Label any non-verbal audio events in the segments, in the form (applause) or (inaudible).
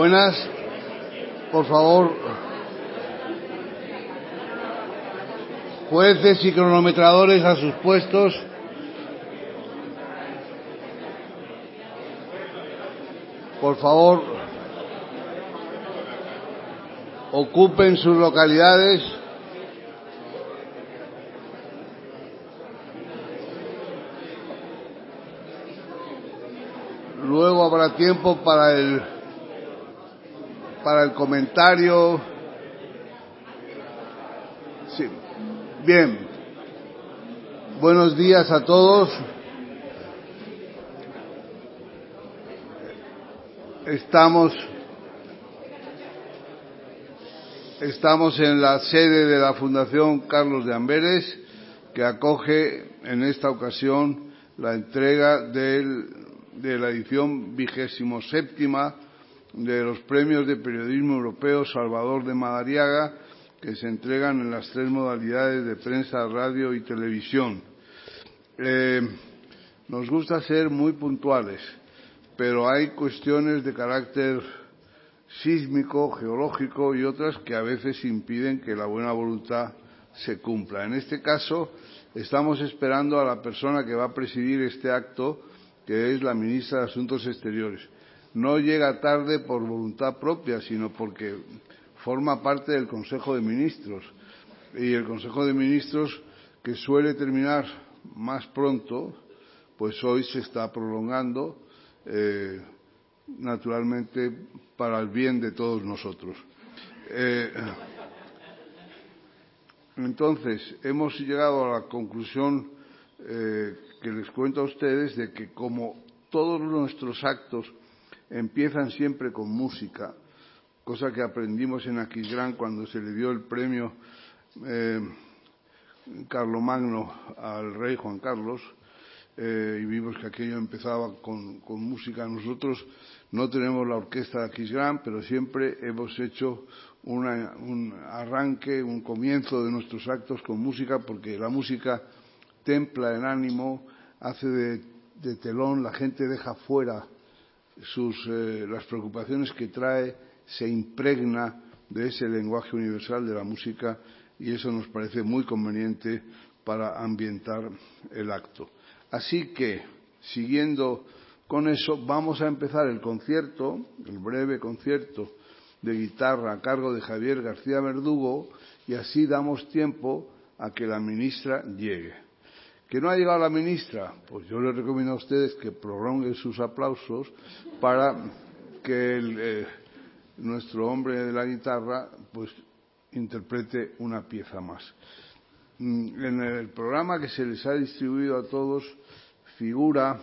Buenas, por favor. Jueces y cronometradores a sus puestos. Por favor, ocupen sus localidades. Luego habrá tiempo para el para el comentario. Sí. Bien. Buenos días a todos. Estamos estamos en la sede de la Fundación Carlos de Amberes que acoge en esta ocasión la entrega del, de la edición vigésimo séptima de los premios de periodismo europeo Salvador de Madariaga, que se entregan en las tres modalidades de prensa, radio y televisión. Eh, nos gusta ser muy puntuales, pero hay cuestiones de carácter sísmico, geológico y otras que a veces impiden que la buena voluntad se cumpla. En este caso, estamos esperando a la persona que va a presidir este acto, que es la ministra de Asuntos Exteriores no llega tarde por voluntad propia, sino porque forma parte del Consejo de Ministros. Y el Consejo de Ministros, que suele terminar más pronto, pues hoy se está prolongando, eh, naturalmente, para el bien de todos nosotros. Eh, entonces, hemos llegado a la conclusión eh, que les cuento a ustedes de que como todos nuestros actos empiezan siempre con música, cosa que aprendimos en Aquisgrán cuando se le dio el premio eh, Carlomagno al rey Juan Carlos, eh, y vimos que aquello empezaba con, música. Nosotros no tenemos la orquesta de Aquisgrán, pero siempre hemos hecho una, un arranque, un comienzo de nuestros actos con música, porque la música templa el ánimo, hace de, telón, la gente deja fuera las preocupaciones que trae, se impregna de ese lenguaje universal de la música y eso nos parece muy conveniente para ambientar el acto. Así que, siguiendo con eso, vamos a empezar el concierto, el breve concierto de guitarra a cargo de Javier García Verdugo y así damos tiempo a que la ministra llegue. ¿Que no ha llegado la ministra? Pues yo les recomiendo a ustedes que prolonguen sus aplausos para que eh, nuestro hombre de la guitarra pues interprete una pieza más. En el programa que se les ha distribuido a todos figura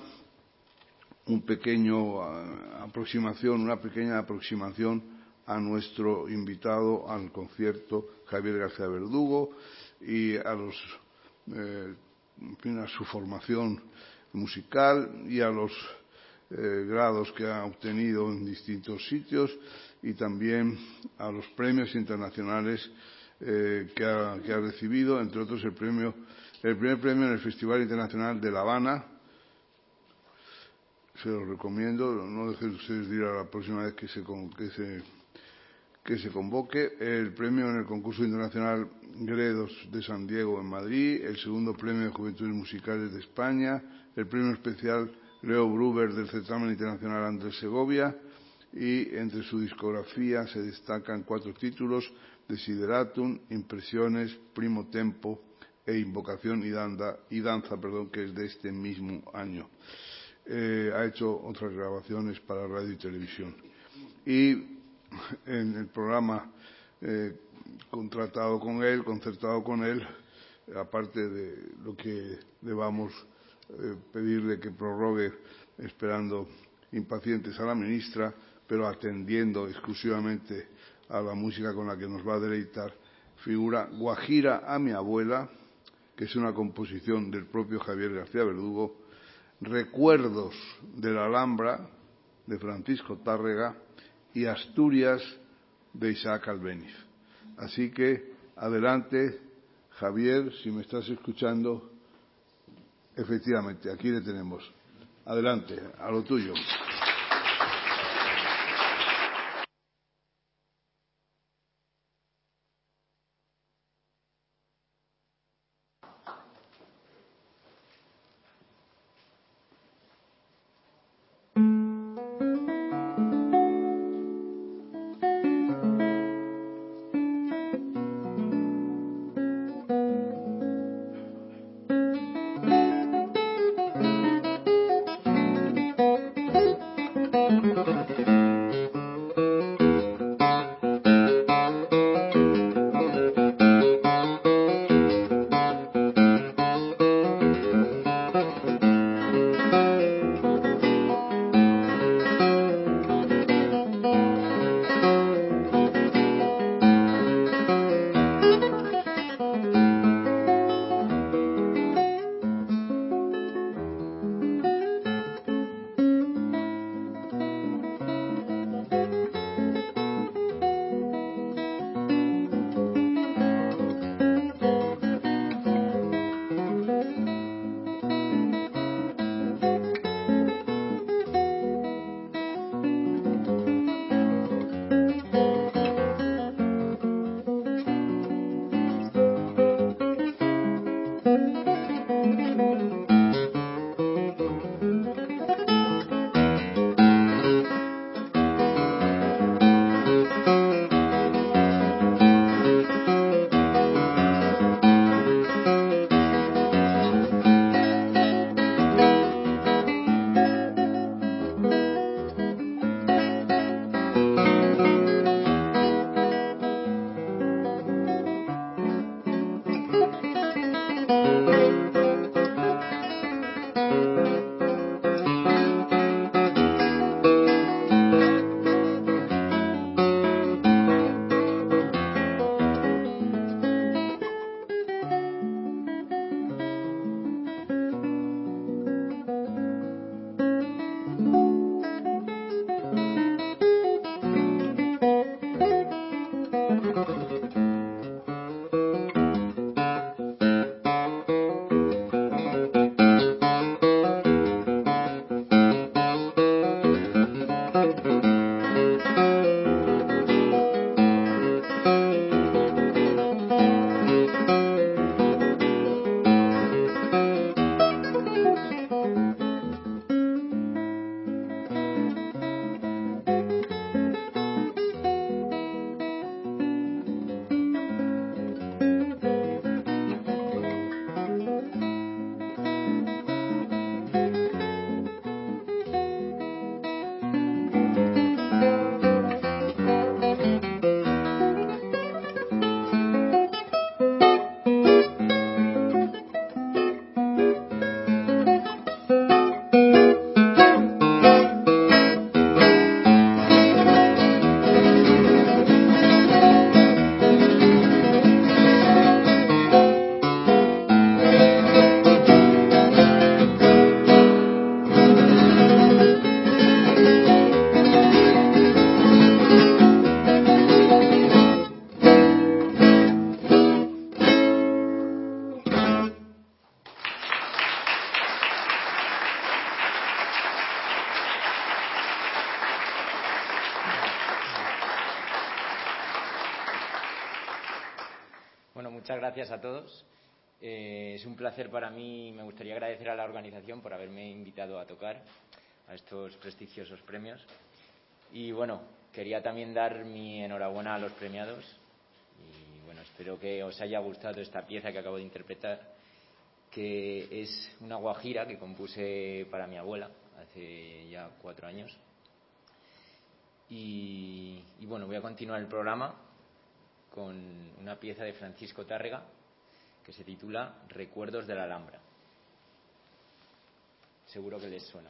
un pequeño uh, aproximación, una pequeña aproximación a nuestro invitado al concierto Javier García Verdugo y a los eh, a su formación musical y a los eh, grados que ha obtenido en distintos sitios y también a los premios internacionales eh, que, ha, recibido, entre otros el premio, el primer premio en el Festival Internacional de La Habana. Se lo recomiendo, no dejen ustedes de ir a la próxima vez que se, que se que se convoque el premio en el concurso internacional Gredos de San Diego en Madrid, el segundo premio de Juventudes Musicales de España, el premio especial Leo Gruber del certamen internacional Andrés Segovia y entre su discografía se destacan cuatro títulos Desideratum, Impresiones, Primo Tempo e Invocación y, Danza, que es de este mismo año. Eh, ha hecho otras grabaciones para radio y televisión. Y en el programa eh, contratado con él, concertado con él, aparte de lo que debamos eh, pedirle que prorrogue esperando impacientes a la ministra, pero atendiendo exclusivamente a la música con la que nos va a deleitar, figura Guajira a mi abuela, que es una composición del propio Javier García Verdugo, Recuerdos de la Alhambra, de Francisco Tárrega, y Asturias de Isaac Albeniz. Así que adelante, Javier, si me estás escuchando, efectivamente, aquí le tenemos. Adelante, a lo tuyo. Placer para mí, me gustaría agradecer a la organización por haberme invitado a tocar a estos prestigiosos premios. Y bueno, quería también dar mi enhorabuena a los premiados y bueno, espero que os haya gustado esta pieza que acabo de interpretar, que es una guajira que compuse para mi abuela hace ya cuatro años. Y, y bueno, voy a continuar el programa con una pieza de Francisco Tárrega que se titula Recuerdos de la Alhambra. Seguro que les suena.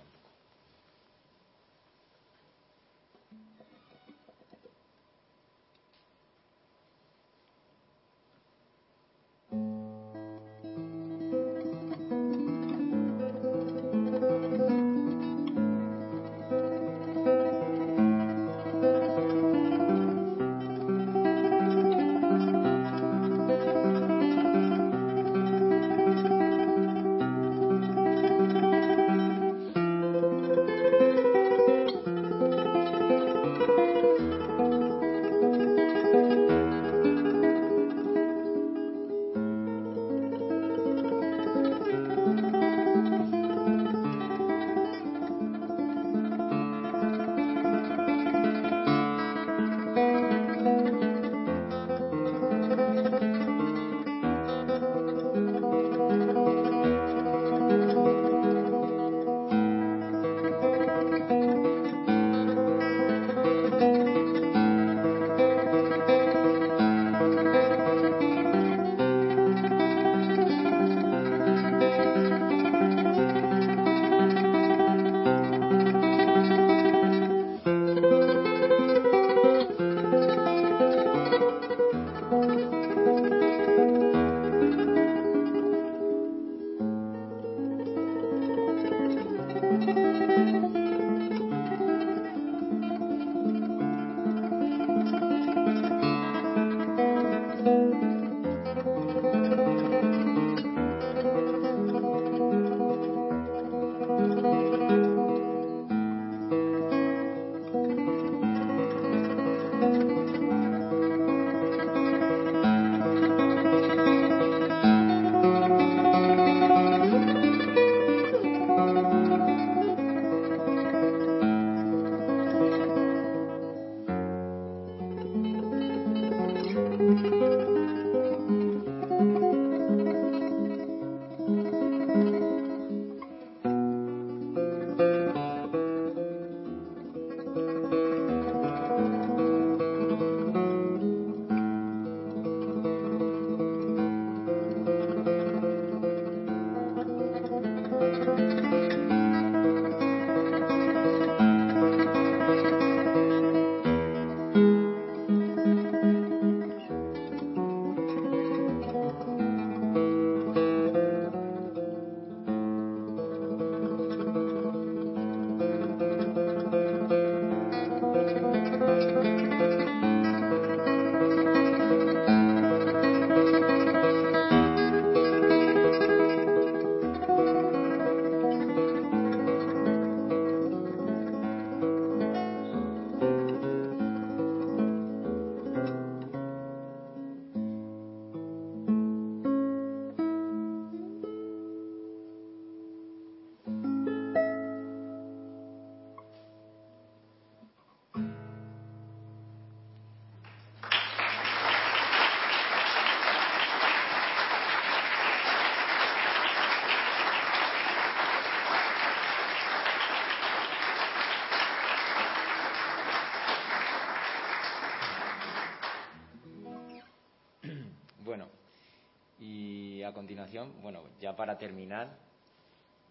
Bueno, ya para terminar,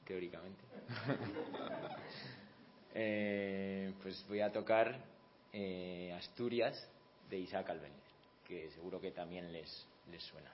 teóricamente, (laughs) eh, pues voy a tocar eh, Asturias de Isaac Albéniz, que seguro que también les, les suena.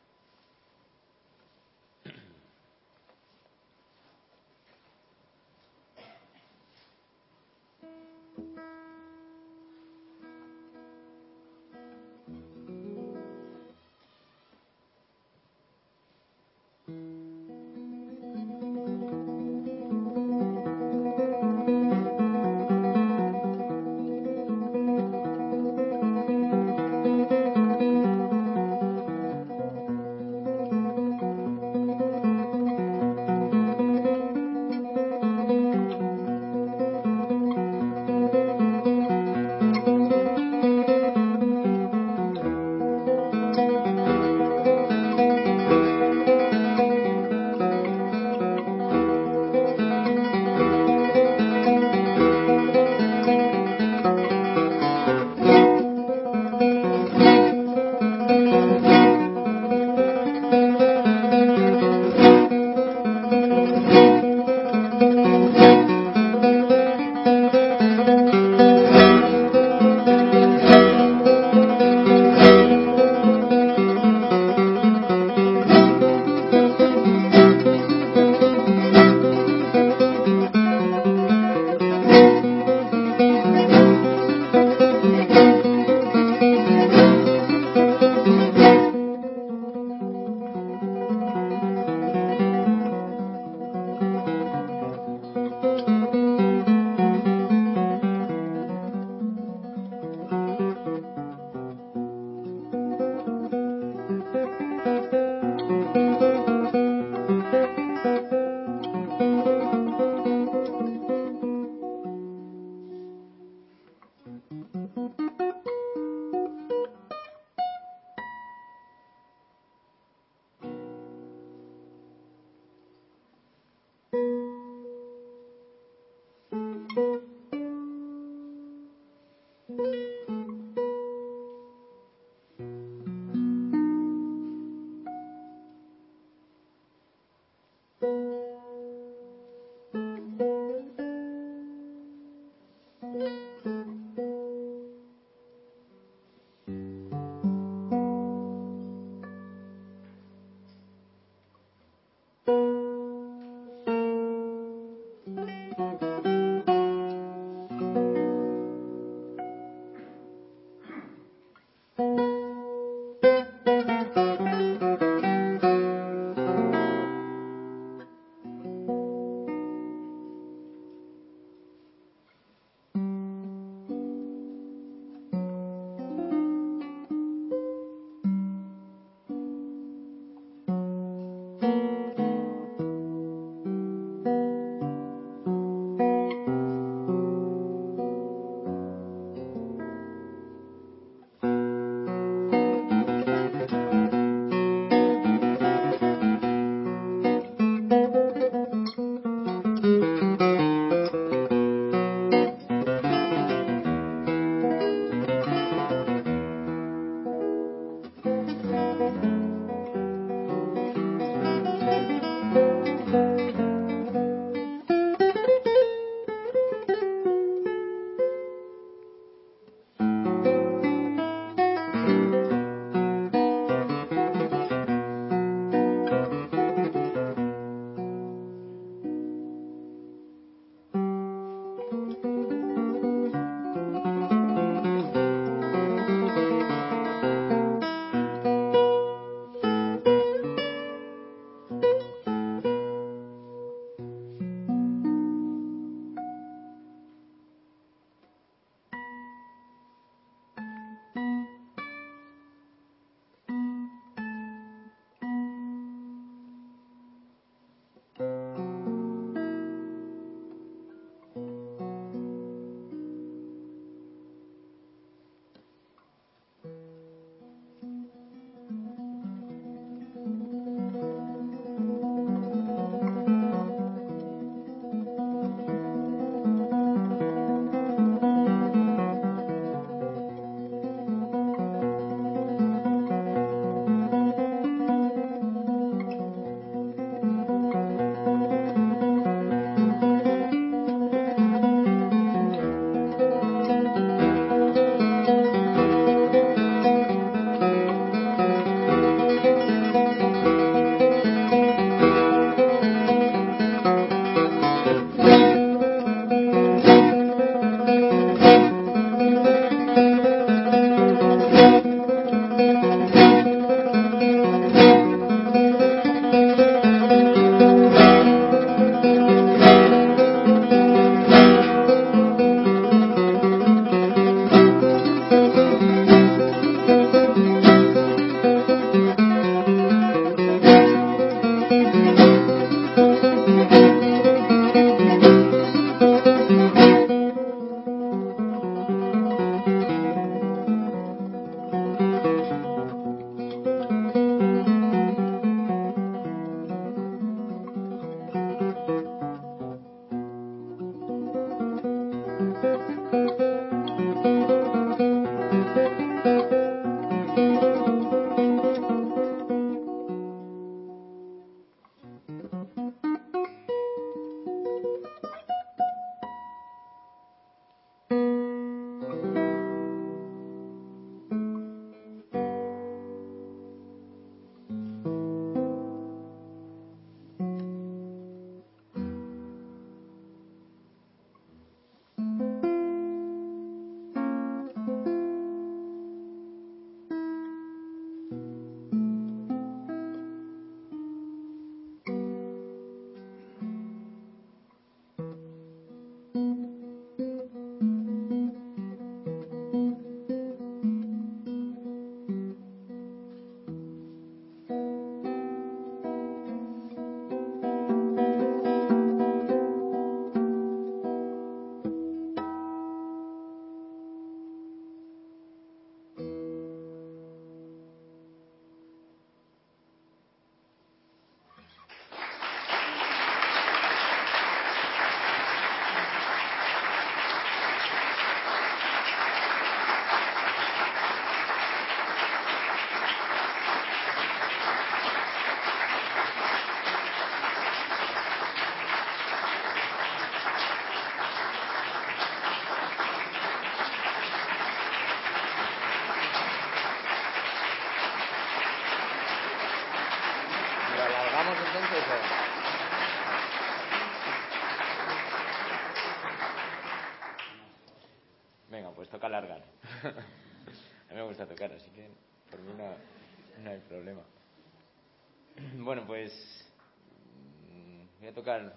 A tocar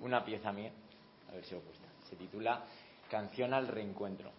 una pieza mía, a ver si os gusta. Se titula Canción al reencuentro.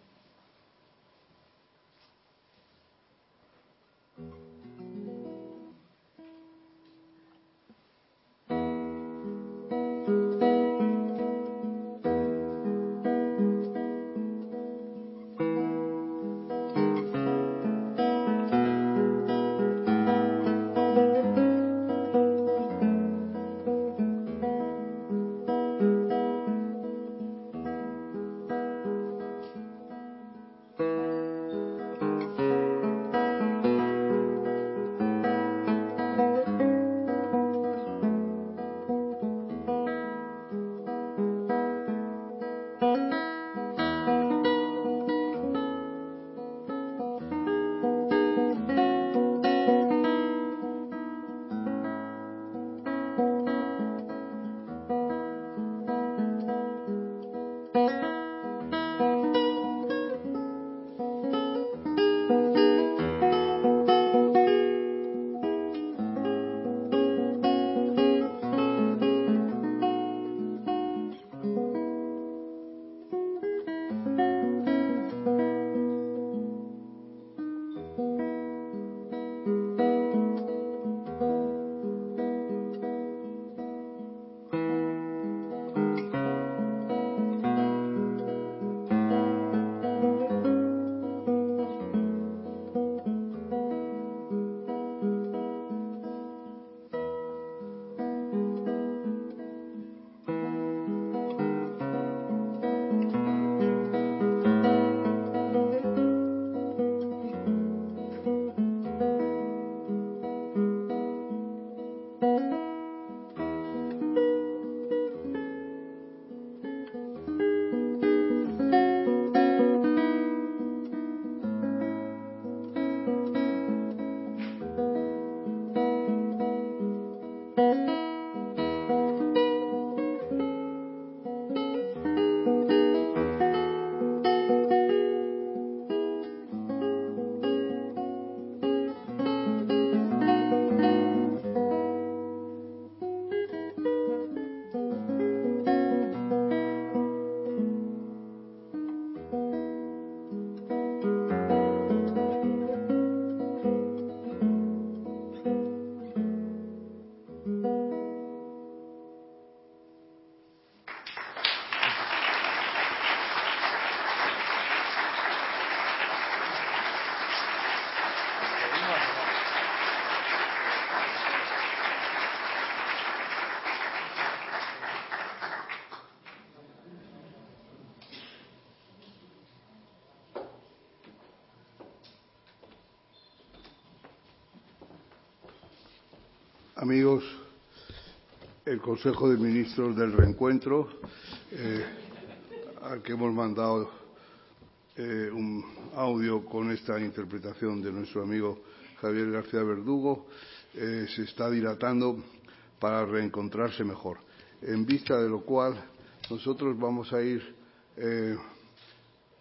Amigos, el Consejo de Ministros del Reencuentro, eh, al que hemos mandado eh, un audio con esta interpretación de nuestro amigo Javier García Verdugo, eh, se está dilatando para reencontrarse mejor. En vista de lo cual, nosotros vamos a ir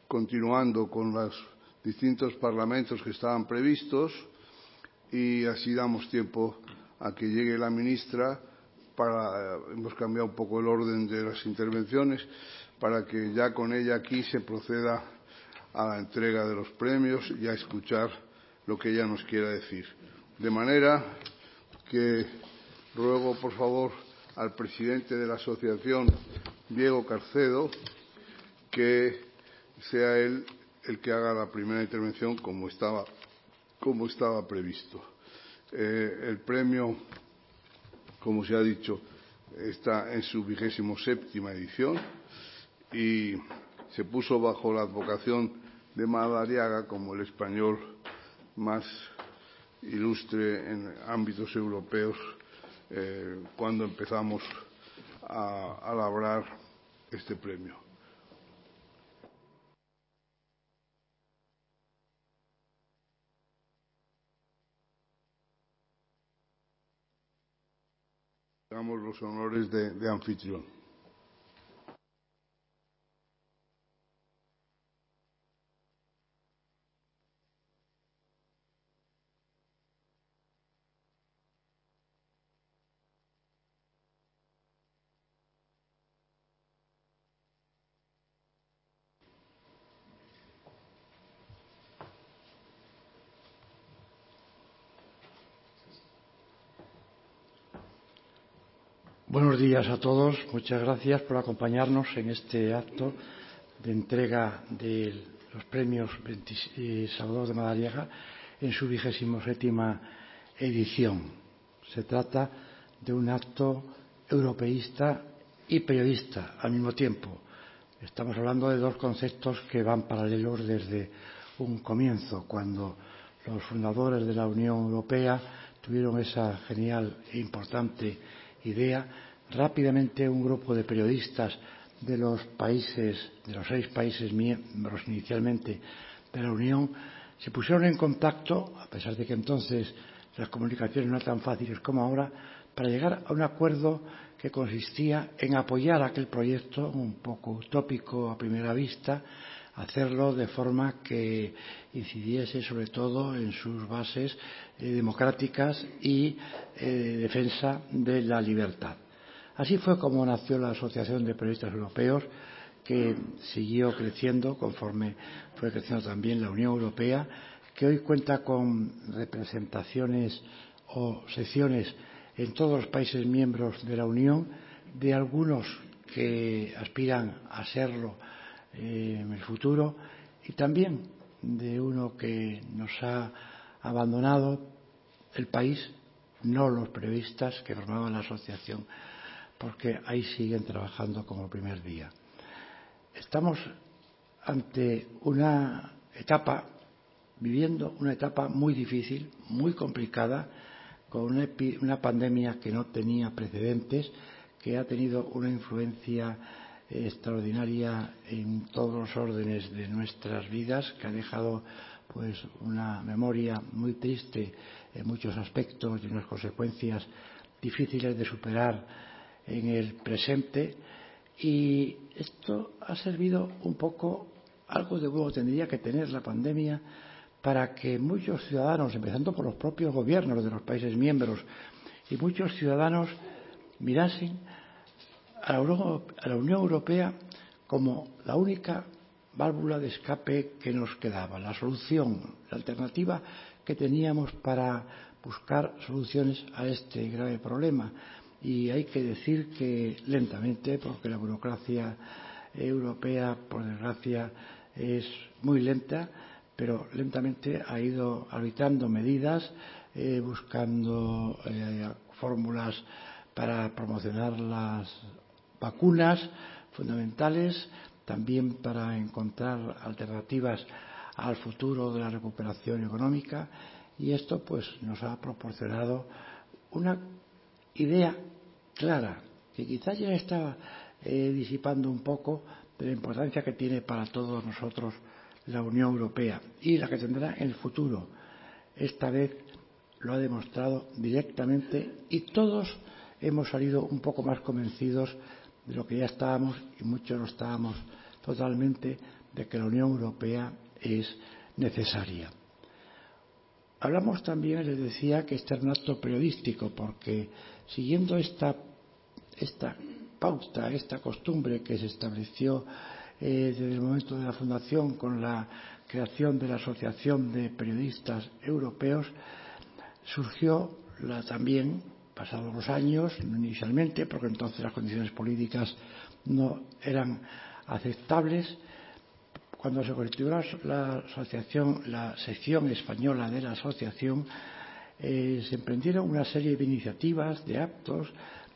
continuando con los distintos parlamentos que estaban previstos y así damos tiempo a que llegue la ministra para hemos cambiado un poco el orden de las intervenciones para que ya con ella aquí se proceda a la entrega de los premios y a escuchar lo que ella nos quiera decir. De manera que ruego, por favor, al presidente de la asociación, Diego Carcedo, que sea él el que haga la primera intervención como estaba, como estaba previsto. Eh, el premio, como se ha dicho, está en su vigésimo séptima edición y se puso bajo la advocación de Madariaga como el español más ilustre en ámbitos europeos eh, cuando empezamos a, a labrar este premio. Damos los honores de, de anfitrión. Días a todos. Muchas gracias por acompañarnos en este acto de entrega de los premios Salvador de Madariaga en su vigésimo séptima edición. Se trata de un acto europeísta y periodista al mismo tiempo. Estamos hablando de dos conceptos que van paralelos desde un comienzo, cuando los fundadores de la Unión Europea tuvieron esa genial e importante idea. Rápidamente un grupo de periodistas de los países, de los seis países miembros inicialmente de la Unión, se pusieron en contacto, a pesar de que entonces las comunicaciones no eran tan fáciles como ahora, para llegar a un acuerdo que consistía en apoyar aquel proyecto un poco utópico a primera vista, hacerlo de forma que incidiese sobre todo en sus bases eh, democráticas y eh, defensa de la libertad. Así fue como nació la Asociación de Periodistas Europeos, que siguió creciendo conforme fue creciendo también la Unión Europea, que hoy cuenta con representaciones o secciones en todos los países miembros de la Unión, de algunos que aspiran a serlo eh, en el futuro y también de uno que nos ha abandonado el país, no los periodistas que formaban la asociación porque ahí siguen trabajando como primer día. Estamos ante una etapa, viviendo una etapa muy difícil, muy complicada, con una, una pandemia que no tenía precedentes, que ha tenido una influencia extraordinaria en todos los órdenes de nuestras vidas, que ha dejado pues una memoria muy triste en muchos aspectos y unas consecuencias difíciles de superar en el presente y esto ha servido un poco, algo de nuevo tendría que tener la pandemia para que muchos ciudadanos, empezando por los propios gobiernos de los países miembros, y muchos ciudadanos mirasen a la Unión Europea como la única válvula de escape que nos quedaba, la solución, la alternativa que teníamos para buscar soluciones a este grave problema y hay que decir que lentamente, porque la burocracia europea, por desgracia, es muy lenta, pero lentamente ha ido arbitrando medidas, eh, buscando eh, fórmulas para promocionar las vacunas fundamentales, también para encontrar alternativas al futuro de la recuperación económica y esto pues nos ha proporcionado una idea clara, que quizás ya estaba eh, disipando un poco de la importancia que tiene para todos nosotros la Unión Europea y la que tendrá en el futuro. Esta vez lo ha demostrado directamente y todos hemos salido un poco más convencidos de lo que ya estábamos y muchos lo estábamos totalmente de que la Unión Europea es necesaria. Hablamos también, les decía, que este es un acto periodístico, porque siguiendo esta, esta pauta, esta costumbre que se estableció eh, desde el momento de la fundación con la creación de la Asociación de Periodistas Europeos, surgió la, también, pasados los años, inicialmente, porque entonces las condiciones políticas no eran aceptables, cuando se constituyó la asociación, la sección española de la asociación, eh, se emprendieron una serie de iniciativas, de actos,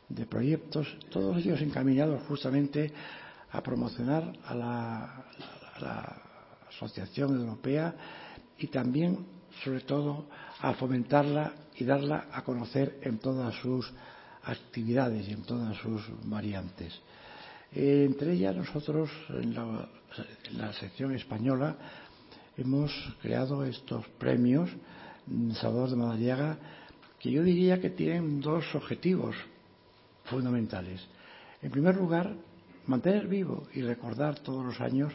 de proyectos, todos ellos encaminados justamente a promocionar a la, asociación europea y también, sobre todo, a fomentarla y darla a conocer en todas sus actividades y en todas sus variantes. Eh, entre ellas, nosotros, en la, en la sección española, hemos creado estos premios Salvador de Madariaga que yo diría que tienen dos objetivos fundamentales. En primer lugar, mantener vivo y recordar todos los años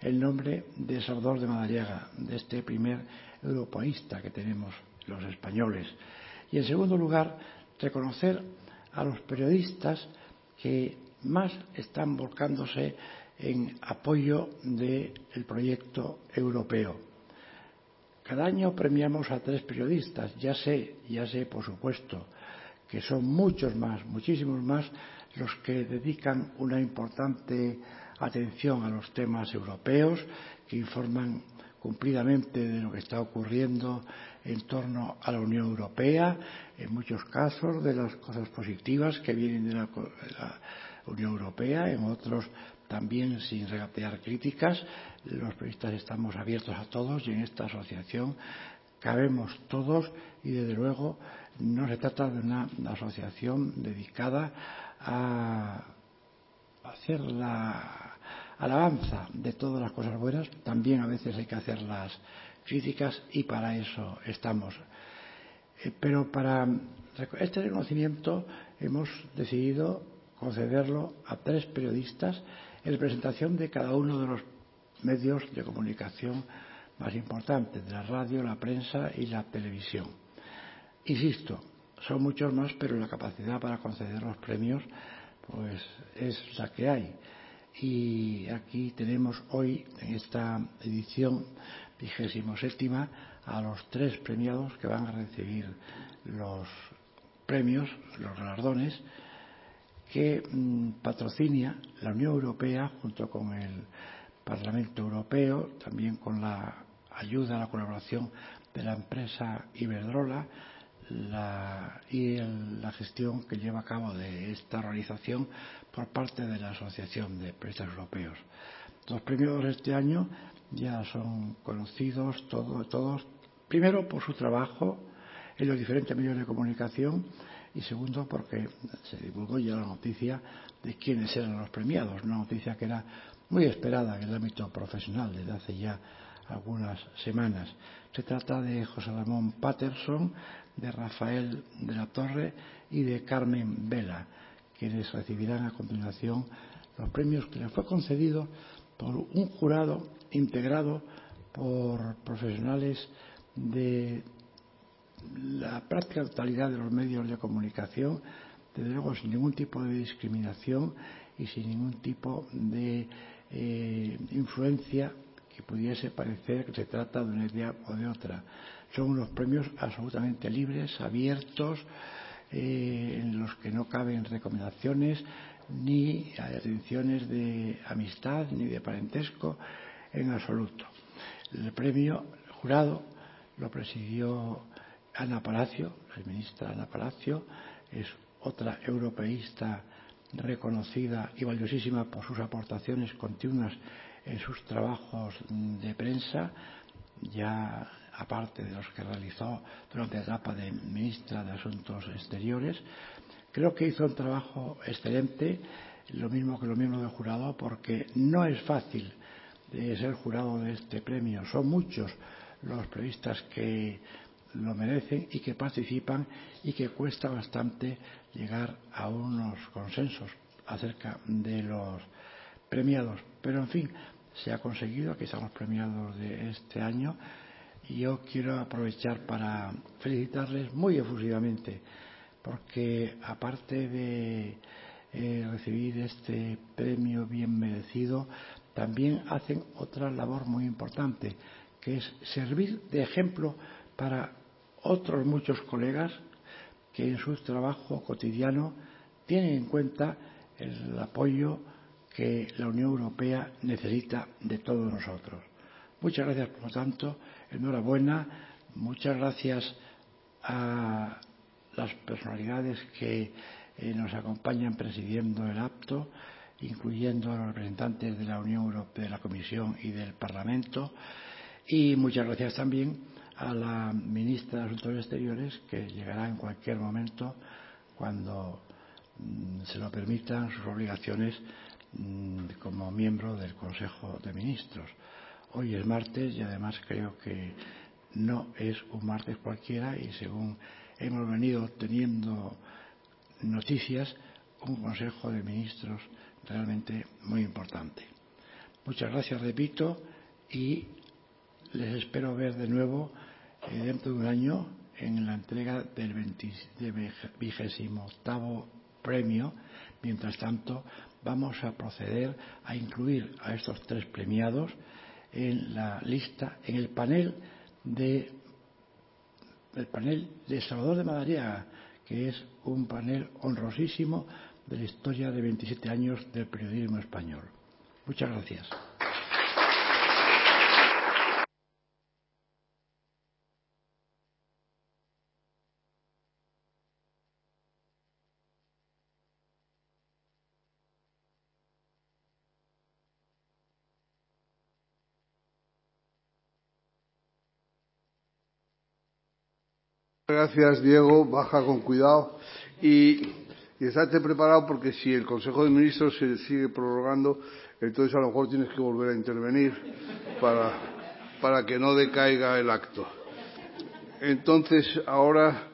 el nombre de Salvador de Madariaga, de este primer europeísta que tenemos los españoles. Y en segundo lugar, reconocer a los periodistas que más están volcándose en apoyo del proyecto europeo. Cada año premiamos a tres periodistas. Ya sé, ya sé, por supuesto, que son muchos más, muchísimos más, los que dedican una importante atención a los temas europeos, que informan cumplidamente de lo que está ocurriendo en torno a la Unión Europea, en muchos casos de las cosas positivas que vienen de la, Unión Europea, en otros también sin regatear críticas. Los periodistas estamos abiertos a todos y en esta asociación cabemos todos y desde luego no se trata de una asociación dedicada a hacer la alabanza de todas las cosas buenas, también a veces hay que hacer las críticas y para eso estamos. Eh, pero para este reconocimiento hemos decidido concederlo a tres periodistas en representación de cada uno de los medios de comunicación más importantes, de la radio, la prensa y la televisión. Insisto, son muchos más, pero la capacidad para conceder los premios pues es la que hay. Y aquí tenemos hoy, en esta edición vigésimo séptima, a los tres premiados que van a recibir los premios, los galardones, que mmm, patrocina la Unión Europea junto con el Parlamento Europeo, también con la ayuda, la colaboración de la empresa Iberdrola la, y la gestión que lleva a cabo de esta organización por parte de la Asociación de Periodistas Europeos. Los premios de este año ya son conocidos todo, todos, primero por su trabajo en los diferentes medios de comunicación y segundo porque se divulgó ya la noticia de quiénes eran los premiados, una noticia que era muy esperada en el ámbito profesional desde hace ya algunas semanas. Se trata de José Ramón Patterson, de Rafael de la Torre y de Carmen Vela, quienes recibirán a continuación los premios que les fue concedido por un jurado integrado por profesionales de la práctica totalidad de los medios de comunicación, desde luego sin ningún tipo de discriminación y sin ningún tipo de eh, influencia que pudiese parecer que se trata de una idea o de otra. Son unos premios absolutamente libres, abiertos, eh, en los que no caben recomendaciones ni atenciones de amistad ni de parentesco en absoluto. El premio jurado lo presidió Ana Palacio, la ministra Ana Palacio, es otra europeísta reconocida y valiosísima por sus aportaciones continuas en sus trabajos de prensa, ya aparte de los que realizó durante la etapa de ministra de Asuntos Exteriores. Creo que hizo un trabajo excelente, lo mismo que los miembros del jurado, porque no es fácil de ser jurado de este premio. Son muchos los periodistas que lo merecen y que participan y que cuesta bastante llegar a unos consensos acerca de los premiados. Pero, en fin, se ha conseguido, aquí estamos premiados de este año y yo quiero aprovechar para felicitarles muy efusivamente porque aparte de eh, recibir este premio bien merecido, también hacen otra labor muy importante, que es servir de ejemplo para otros muchos colegas que en su trabajo cotidiano tienen en cuenta el apoyo que la Unión Europea necesita de todos nosotros. Muchas gracias, por lo tanto, enhorabuena, muchas gracias a las personalidades que eh, nos acompañan presidiendo el acto, incluyendo a los representantes de la Unión Europea, de la Comisión y del Parlamento, y muchas gracias también a la ministra de Asuntos Exteriores, que llegará en cualquier momento cuando mmm, se lo permitan sus obligaciones mmm, como miembro del Consejo de Ministros. Hoy es martes y además creo que no es un martes cualquiera y según hemos venido teniendo noticias, un Consejo de Ministros realmente muy importante. Muchas gracias, repito, y les espero ver de nuevo dentro de un año en la entrega del vigésimo octavo premio. Mientras tanto, vamos a proceder a incluir a estos tres premiados en la lista, en el panel de el panel de Salvador de Madariaga, que es un panel honrosísimo de la historia de 27 años del periodismo español. Muchas gracias. Gracias, Diego. Baja con cuidado. Y, y estate preparado porque si el Consejo de Ministros se sigue prorrogando, entonces a lo mejor tienes que volver a intervenir para, para que no decaiga el acto. Entonces, ahora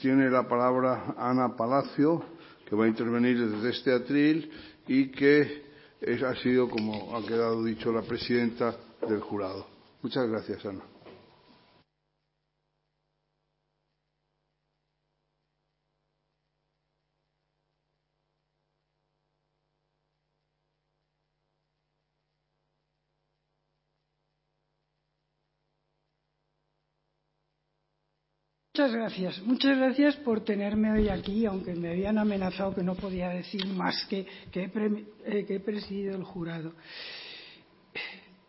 tiene la palabra Ana Palacio, que va a intervenir desde este atril y que es, ha sido, como ha quedado dicho, la presidenta del jurado. Muchas gracias, Ana. Muchas gracias. Muchas gracias por tenerme hoy aquí, aunque me habían amenazado que no podía decir más eh, que he presidido el jurado.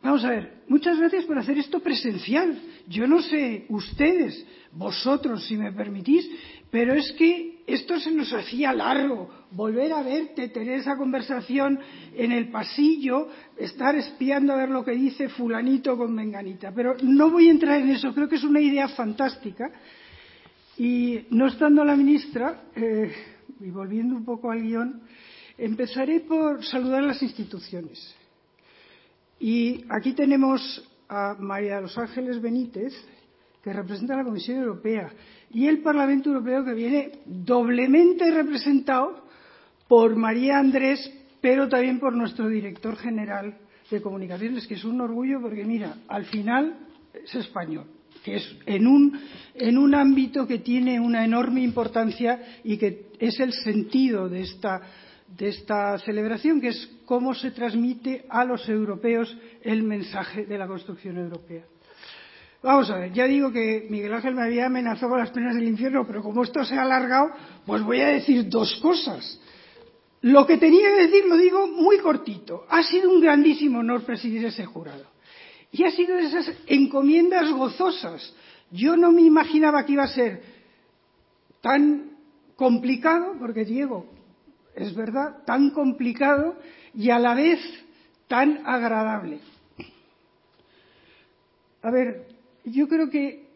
Vamos a ver, muchas gracias por hacer esto presencial. Yo no sé ustedes, vosotros, si me permitís, pero es que esto se nos hacía largo. Volver a verte, tener esa conversación en el pasillo, estar espiando a ver lo que dice fulanito con menganita. Pero no voy a entrar en eso, creo que es una idea fantástica y no estando la ministra, eh, y volviendo un poco al guion, empezaré por saludar a las instituciones. Y aquí tenemos a María de los Ángeles Benítez, que representa a la Comisión Europea, y el Parlamento Europeo, que viene doblemente representado por María Andrés, pero también por nuestro director general de comunicaciones, que es un orgullo porque, mira, al final es español que es en un, ámbito que tiene una enorme importancia y que es el sentido de esta, de esta celebración, que es cómo se transmite a los europeos el mensaje de la construcción europea. Vamos a ver, ya digo que Miguel Ángel me había amenazado con las penas del infierno, pero como esto se ha alargado, pues voy a decir dos cosas. Lo que tenía que decir lo digo muy cortito. Ha sido un grandísimo honor presidir ese jurado. Y ha sido de esas encomiendas gozosas. Yo no me imaginaba que iba a ser tan complicado, porque Diego, es verdad, tan complicado y a la vez tan agradable. A ver, yo creo que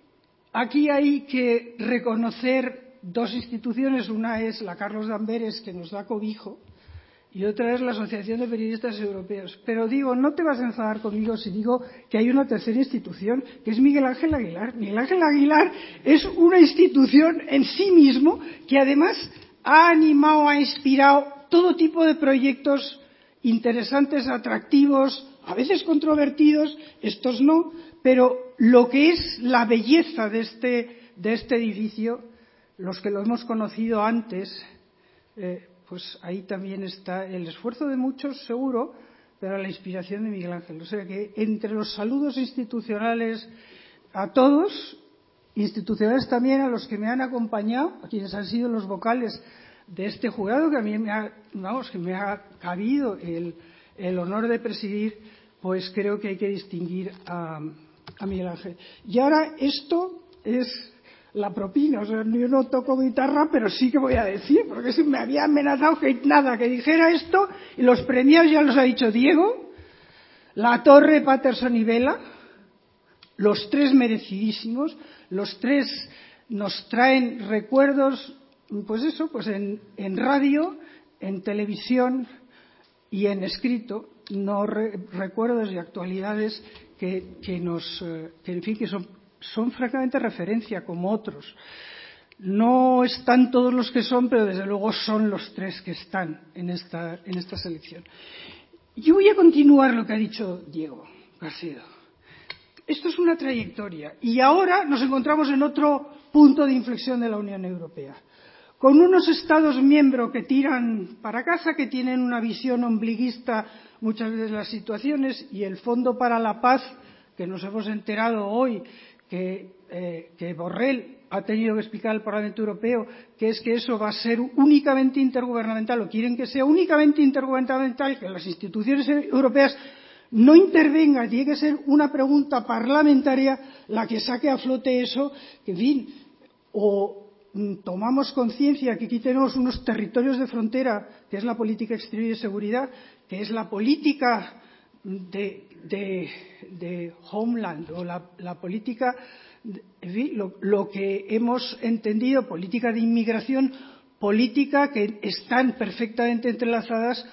aquí hay que reconocer dos instituciones. Una es la Carlos Damberes, que nos da cobijo, y otra es la Asociación de Periodistas Europeos. Pero digo, no te vas a enfadar conmigo si digo que hay una tercera institución, que es Miguel Ángel Aguilar. Miguel Ángel Aguilar es una institución en sí mismo que además ha animado, ha inspirado todo tipo de proyectos interesantes, atractivos, a veces controvertidos, estos no, pero lo que es la belleza de este, de este edificio, los que lo hemos conocido antes, eh, pues ahí también está el esfuerzo de muchos, seguro, pero la inspiración de Miguel Ángel. O sea que entre los saludos institucionales a todos, institucionales también a los que me han acompañado, a quienes han sido los vocales de este jurado, que a mí me ha, vamos, que me ha cabido el, el honor de presidir, pues creo que hay que distinguir a, a Miguel Ángel. Y ahora esto es la propina. O sea, yo no toco guitarra, pero sí que voy a decir, porque si me había amenazado que nada, que dijera esto, y los premiados ya los ha dicho Diego, La Torre, Patterson y Vela, los tres merecidísimos, los tres nos traen recuerdos, pues eso, pues en, en radio, en televisión y en escrito, no re, recuerdos y actualidades que, que nos, eh, que en fin, que son son francamente referencia, como otros. No están todos los que son, pero desde luego son los tres que están en esta, en esta selección. Yo voy a continuar lo que ha dicho Diego Garcido. Esto es una trayectoria y ahora nos encontramos en otro punto de inflexión de la Unión Europea, con unos Estados miembros que tiran para casa, que tienen una visión ombliguista muchas veces de las situaciones y el Fondo para la Paz, que nos hemos enterado hoy que eh, que Borrell ha tenido que explicar al Parlamento Europeo, que es que eso va a ser únicamente intergubernamental o quieren que sea únicamente intergubernamental, que las instituciones europeas no intervengan, tiene que ser una pregunta parlamentaria la que saque a flote eso, en fin, o tomamos conciencia que aquí tenemos unos territorios de frontera, que es la política exterior y de seguridad, que es la política de, homeland o la, política lo, que hemos entendido política de inmigración, política que están perfectamente entrelazadas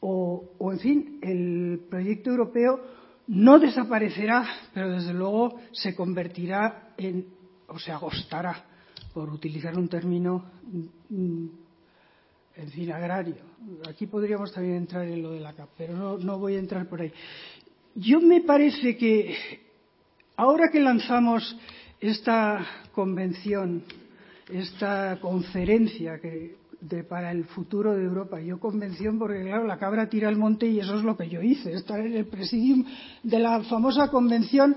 o, en fin, el proyecto europeo no desaparecerá, pero desde luego se convertirá en, o se agostará, por utilizar un término, en fin, agrario. Aquí podríamos también entrar en lo de la CAP, pero no, no voy a entrar por ahí. Yo me parece que Ahora que lanzamos esta convención, esta conferencia que, de, para el futuro de Europa, yo convención porque, claro, la cabra tira al monte y eso es lo que yo hice, estar en el presidium de la famosa convención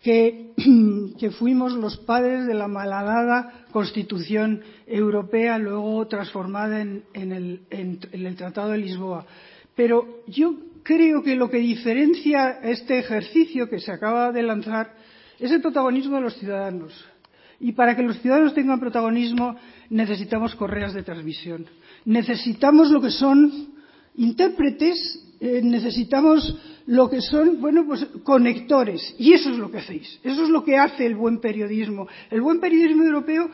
(clears throat) que, fuimos los padres de la malhadada Constitución Europea, luego transformada en el Tratado de Lisboa. Pero yo creo que lo que diferencia este ejercicio que se acaba de lanzar es el protagonismo de los ciudadanos. Y para que los ciudadanos tengan protagonismo necesitamos correas de transmisión. Necesitamos lo que son intérpretes, eh, necesitamos lo que son, bueno, pues conectores. Y eso es lo que hacéis. Eso es lo que hace el buen periodismo. El buen periodismo europeo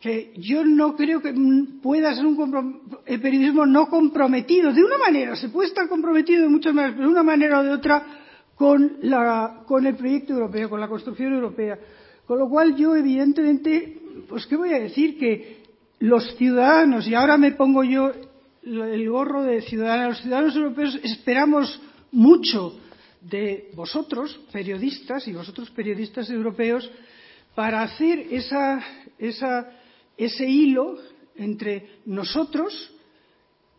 que yo no creo que pueda ser un el periodismo no comprometido. De una manera, se puede estar comprometido de muchas maneras, pero de una manera o de otra con, la, con el proyecto europeo, con la construcción europea. Con lo cual yo, evidentemente, pues qué voy a decir que los ciudadanos, y ahora me pongo yo el gorro de ciudadana, los ciudadanos europeos esperamos mucho de vosotros, periodistas, y vosotros, periodistas europeos, para hacer ese hilo entre nosotros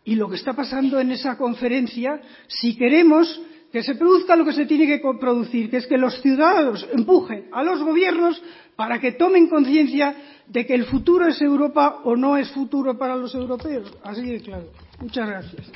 y lo que está pasando en esa conferencia, si queremos que se produzca lo que se tiene que producir, que es que los ciudadanos empujen a los gobiernos para que tomen conciencia de que el futuro es Europa o no es futuro para los europeos. Así de claro. Muchas gracias.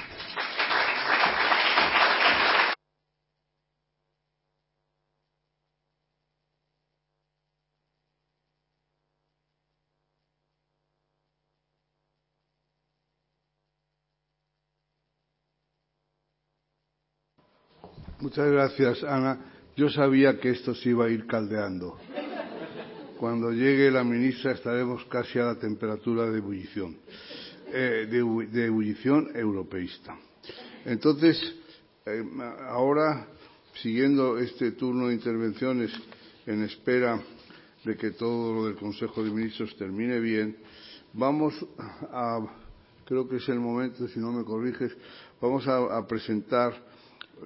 Muchas gracias, Ana. Yo sabía que esto se iba a ir caldeando. Cuando llegue la ministra estaremos casi a la temperatura de ebullición, eh, de, ebullición europeísta. Entonces, eh, ahora, siguiendo este turno de intervenciones en espera de que todo lo del Consejo de Ministros termine bien, vamos a, creo que es el momento, si no me corriges, vamos a, a presentar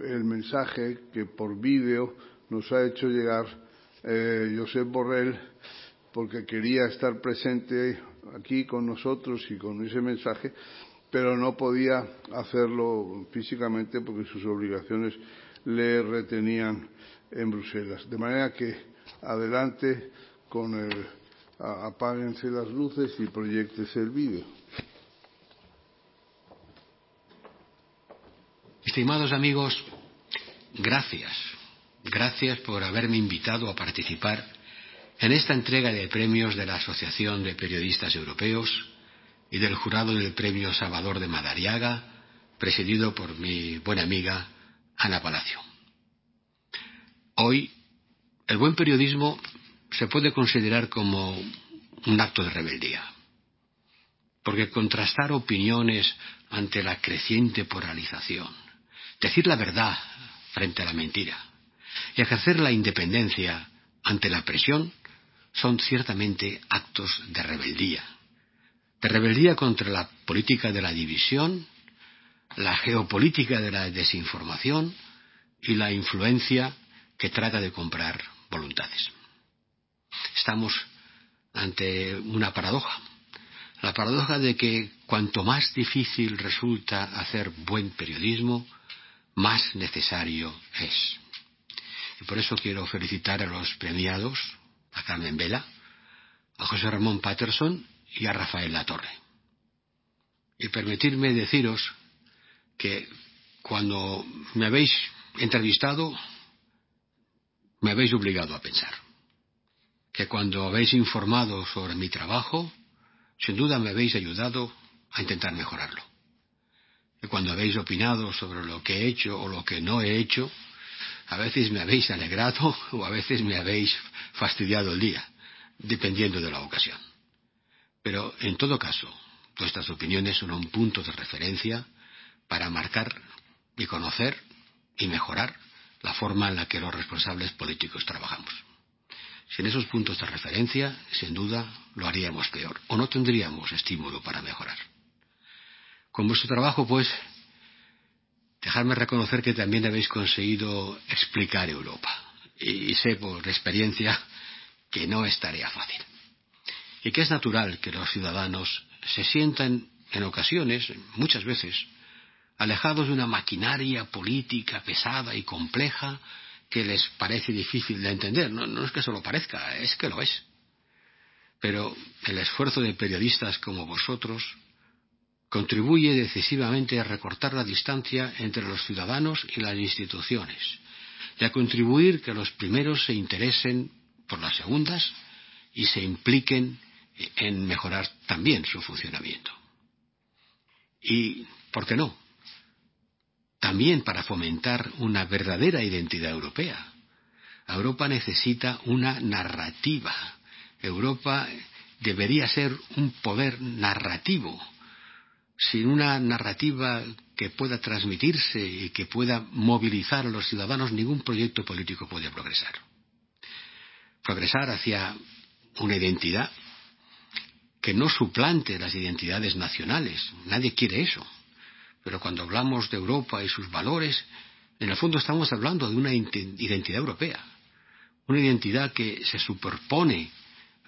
el mensaje que por vídeo nos ha hecho llegar eh, Josep Borrell porque quería estar presente aquí con nosotros y con ese mensaje, pero no podía hacerlo físicamente porque sus obligaciones le retenían en Bruselas. De manera que adelante con el apáguense las luces y proyectese el vídeo. Estimados amigos, gracias. Gracias por haberme invitado a participar en esta entrega de premios de la Asociación de Periodistas Europeos y del jurado del Premio Salvador de Madariaga, presidido por mi buena amiga Ana Palacio. Hoy, el buen periodismo se puede considerar como un acto de rebeldía, porque contrastar opiniones ante la creciente polarización, decir la verdad frente a la mentira y ejercer la independencia ante la presión son ciertamente actos de rebeldía. De rebeldía contra la política de la división, la geopolítica de la desinformación y la influencia que trata de comprar voluntades. Estamos ante una paradoja. La paradoja de que cuanto más difícil resulta hacer buen periodismo, más necesario es. Y por eso quiero felicitar a los premiados, a Carmen Vela, a José Ramón Patterson y a Rafael Latorre. Y permitirme deciros que cuando me habéis entrevistado, me habéis obligado a pensar. Que cuando habéis informado sobre mi trabajo, sin duda me habéis ayudado a intentar mejorarlo. Cuando habéis opinado sobre lo que he hecho o lo que no he hecho, a veces me habéis alegrado (laughs) o a veces me habéis fastidiado el día, dependiendo de la ocasión. Pero, en todo caso, vuestras opiniones son un punto de referencia para marcar y conocer y mejorar la forma en la que los responsables políticos trabajamos. Sin esos puntos de referencia, sin duda, lo haríamos peor o no tendríamos estímulo para mejorar. Con vuestro trabajo, pues, dejadme reconocer que también habéis conseguido explicar Europa. Y, sé por experiencia que no es tarea fácil. Y que es natural que los ciudadanos se sientan en ocasiones, muchas veces, alejados de una maquinaria política pesada y compleja que les parece difícil de entender. No, no es que se lo parezca, es que lo es. Pero el esfuerzo de periodistas como vosotros contribuye decisivamente a recortar la distancia entre los ciudadanos y las instituciones y a contribuir que los primeros se interesen por las segundas y se impliquen en mejorar también su funcionamiento. Y, ¿por qué no? También para fomentar una verdadera identidad europea. Europa necesita una narrativa. Europa debería ser un poder narrativo. Sin una narrativa que pueda transmitirse y que pueda movilizar a los ciudadanos, ningún proyecto político puede progresar. Progresar hacia una identidad que no suplante las identidades nacionales. Nadie quiere eso. Pero cuando hablamos de Europa y sus valores, en el fondo estamos hablando de una identidad europea. Una identidad que se superpone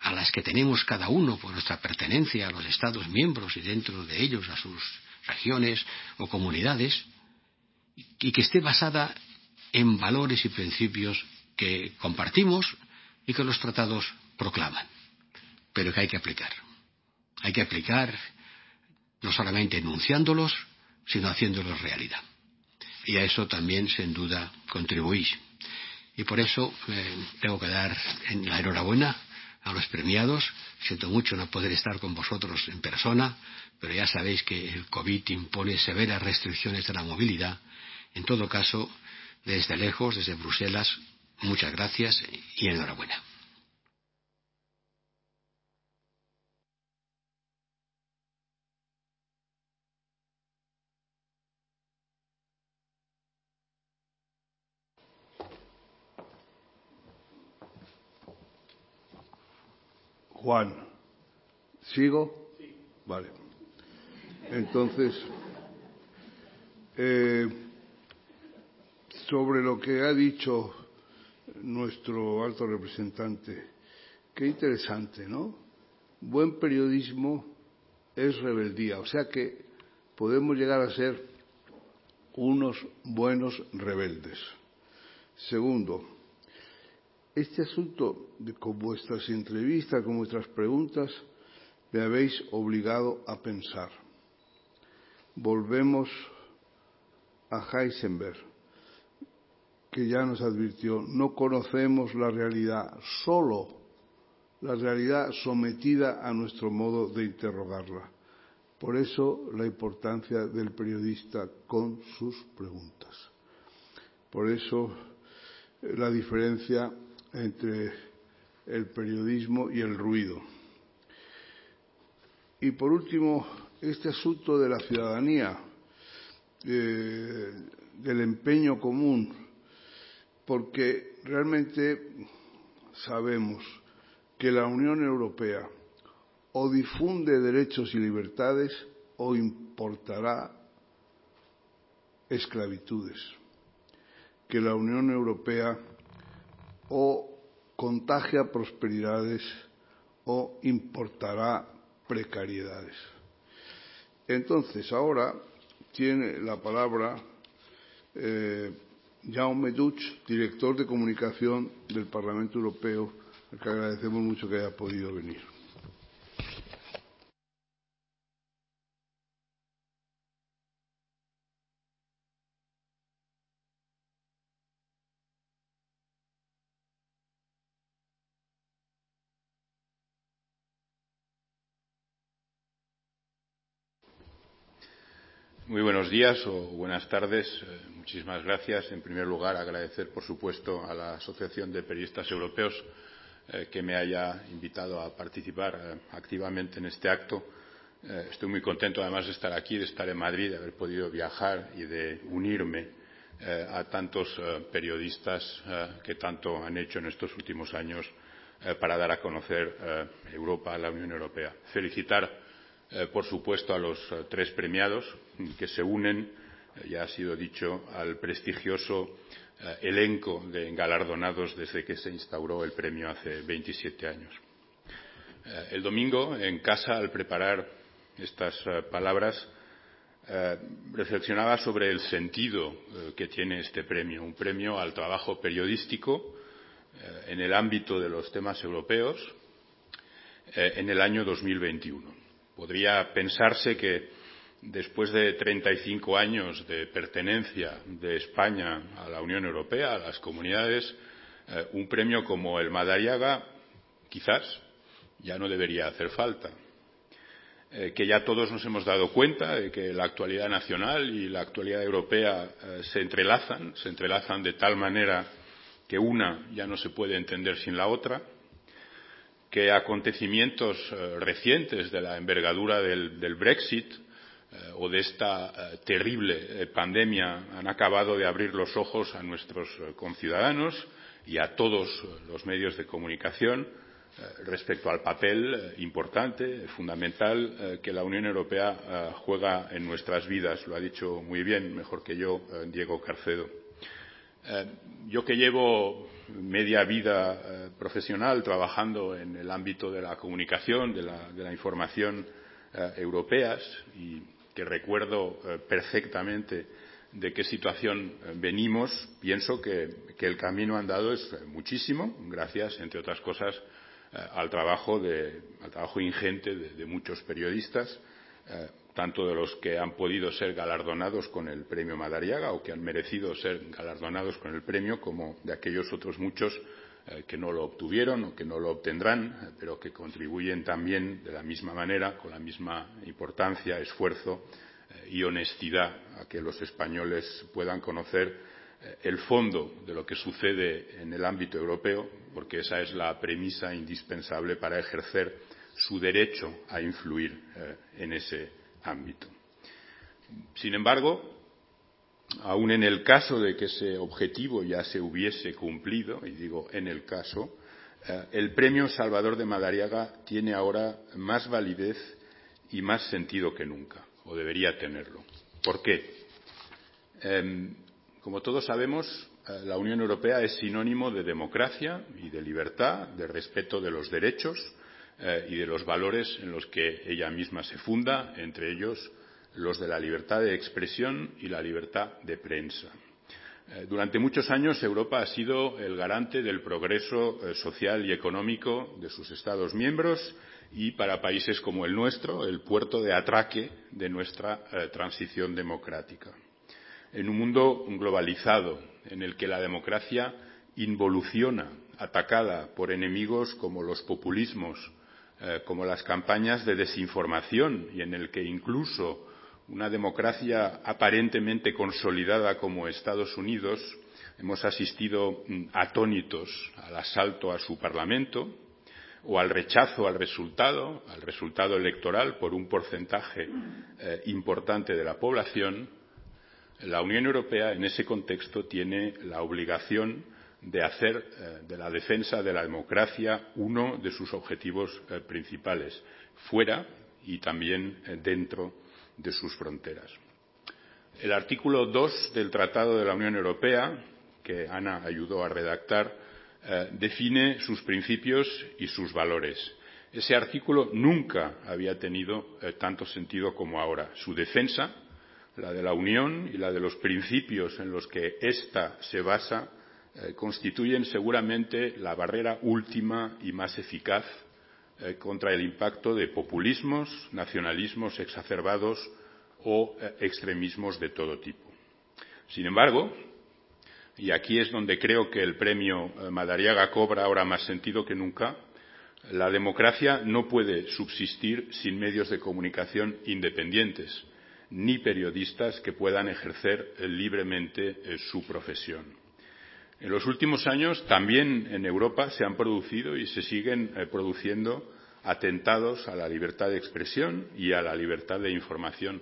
a las que tenemos cada uno por nuestra pertenencia a los Estados miembros y dentro de ellos a sus regiones o comunidades, y que esté basada en valores y principios que compartimos y que los tratados proclaman, pero que hay que aplicar. Hay que aplicar no solamente enunciándolos, sino haciéndolos realidad. Y a eso también, sin duda, contribuís. Y por eso eh, tengo que dar la enhorabuena a los premiados. Siento mucho no poder estar con vosotros en persona, pero ya sabéis que el COVID impone severas restricciones de la movilidad. En todo caso, desde lejos, desde Bruselas, muchas gracias y enhorabuena. Juan, ¿sigo? Sí. Vale. Entonces, eh, sobre lo que ha dicho nuestro alto representante, qué interesante, ¿no? Buen periodismo es rebeldía, o sea que podemos llegar a ser unos buenos rebeldes. Segundo, este asunto, con vuestras entrevistas, con vuestras preguntas, me habéis obligado a pensar. Volvemos a Heisenberg, que ya nos advirtió, no conocemos la realidad, solo la realidad sometida a nuestro modo de interrogarla. Por eso la importancia del periodista con sus preguntas. Por eso la diferencia entre el periodismo y el ruido. Y por último, este asunto de la ciudadanía, eh, del empeño común, porque realmente sabemos que la Unión Europea o difunde derechos y libertades o importará esclavitudes. Que la Unión Europea o contagia prosperidades o importará precariedades. Entonces, ahora tiene la palabra eh, Jaume Duch, director de comunicación del Parlamento Europeo, al que agradecemos mucho que haya podido venir. Muy buenos días o buenas tardes. Eh, muchísimas gracias. En primer lugar, agradecer, por supuesto, a la Asociación de Periodistas Europeos eh, que me haya invitado a participar eh, activamente en este acto. Estoy muy contento, además, de estar aquí, de estar en Madrid, de haber podido viajar y de unirme a tantos periodistas que tanto han hecho en estos últimos años para dar a conocer Europa, la Unión Europea. Felicitar por supuesto, a los eh, tres premiados que se unen, eh, ya ha sido dicho, al prestigioso eh, elenco de galardonados desde que se instauró el premio hace 27 años. Eh, el domingo, en casa, al preparar estas eh, palabras, reflexionaba sobre el sentido que tiene este premio, un premio al trabajo periodístico en el ámbito de los temas europeos en el año 2021 Podría pensarse que después de 35 años de pertenencia de España a la Unión Europea, a las comunidades, eh, un premio como el Madariaga quizás ya no debería hacer falta. Eh, que ya todos nos hemos dado cuenta de que la actualidad nacional y la actualidad europea eh, se entrelazan, se entrelazan de tal manera que una ya no se puede entender sin la otra que acontecimientos eh, recientes de la envergadura del, Brexit eh, o de esta eh, terrible pandemia han acabado de abrir los ojos a nuestros conciudadanos y a todos los medios de comunicación respecto al papel importante, fundamental, que la Unión Europea juega en nuestras vidas. Lo ha dicho muy bien, mejor que yo, Diego Carcedo. Yo que llevo media vida eh, profesional trabajando en el ámbito de la comunicación, de la, de la información eh, europeas y que recuerdo eh, perfectamente de qué situación venimos, pienso que, que, el camino andado es muchísimo, gracias, entre otras cosas, al, trabajo de, al trabajo ingente de, muchos periodistas, tanto de los que han podido ser galardonados con el premio Madariaga o que han merecido ser galardonados con el premio, como de aquellos otros muchos eh, que no lo obtuvieron o que no lo obtendrán, eh, pero que contribuyen también de la misma manera, con la misma importancia, esfuerzo eh, y honestidad a que los españoles puedan conocer el fondo de lo que sucede en el ámbito europeo, porque esa es la premisa indispensable para ejercer su derecho a influir en ese ámbito. Sin embargo, aun en el caso de que ese objetivo ya se hubiese cumplido, y digo en el caso, eh, el premio Salvador de Madariaga tiene ahora más validez y más sentido que nunca, o debería tenerlo. ¿Por qué? Eh, como todos sabemos, eh, la Unión Europea es sinónimo de democracia y de libertad, de respeto de los derechos, y de los valores en los que ella misma se funda, entre ellos los de la libertad de expresión y la libertad de prensa. Eh, durante muchos años Europa ha sido el garante del progreso eh, social y económico de sus Estados miembros y, para países como el nuestro, el puerto de atraque de nuestra eh, transición democrática. En un mundo globalizado en el que la democracia involuciona, atacada por enemigos como los populismos, eh, como las campañas de desinformación y en el que incluso una democracia aparentemente consolidada como Estados Unidos hemos asistido mm, atónitos al asalto a su Parlamento o al rechazo al resultado, al resultado electoral por un porcentaje eh, importante de la población, la Unión Europea en ese contexto tiene la obligación de hacer eh, de la defensa de la democracia uno de sus objetivos eh, principales, fuera y también eh, dentro de sus fronteras. El artículo 2 del Tratado de la Unión Europea, que Ana ayudó a redactar, define sus principios y sus valores. Ese artículo nunca había tenido tanto sentido como ahora. Su defensa, la de la Unión y la de los principios en los que ésta se basa, constituyen seguramente la barrera última y más eficaz contra el impacto de populismos, nacionalismos exacerbados o extremismos de todo tipo. Sin embargo, y aquí es donde creo que el premio Madariaga cobra ahora más sentido que nunca, la democracia no puede subsistir sin medios de comunicación independientes, ni periodistas que puedan ejercer libremente su profesión. En los últimos años, también en Europa, se han producido y se siguen produciendo atentados a la libertad de expresión y a la libertad de información.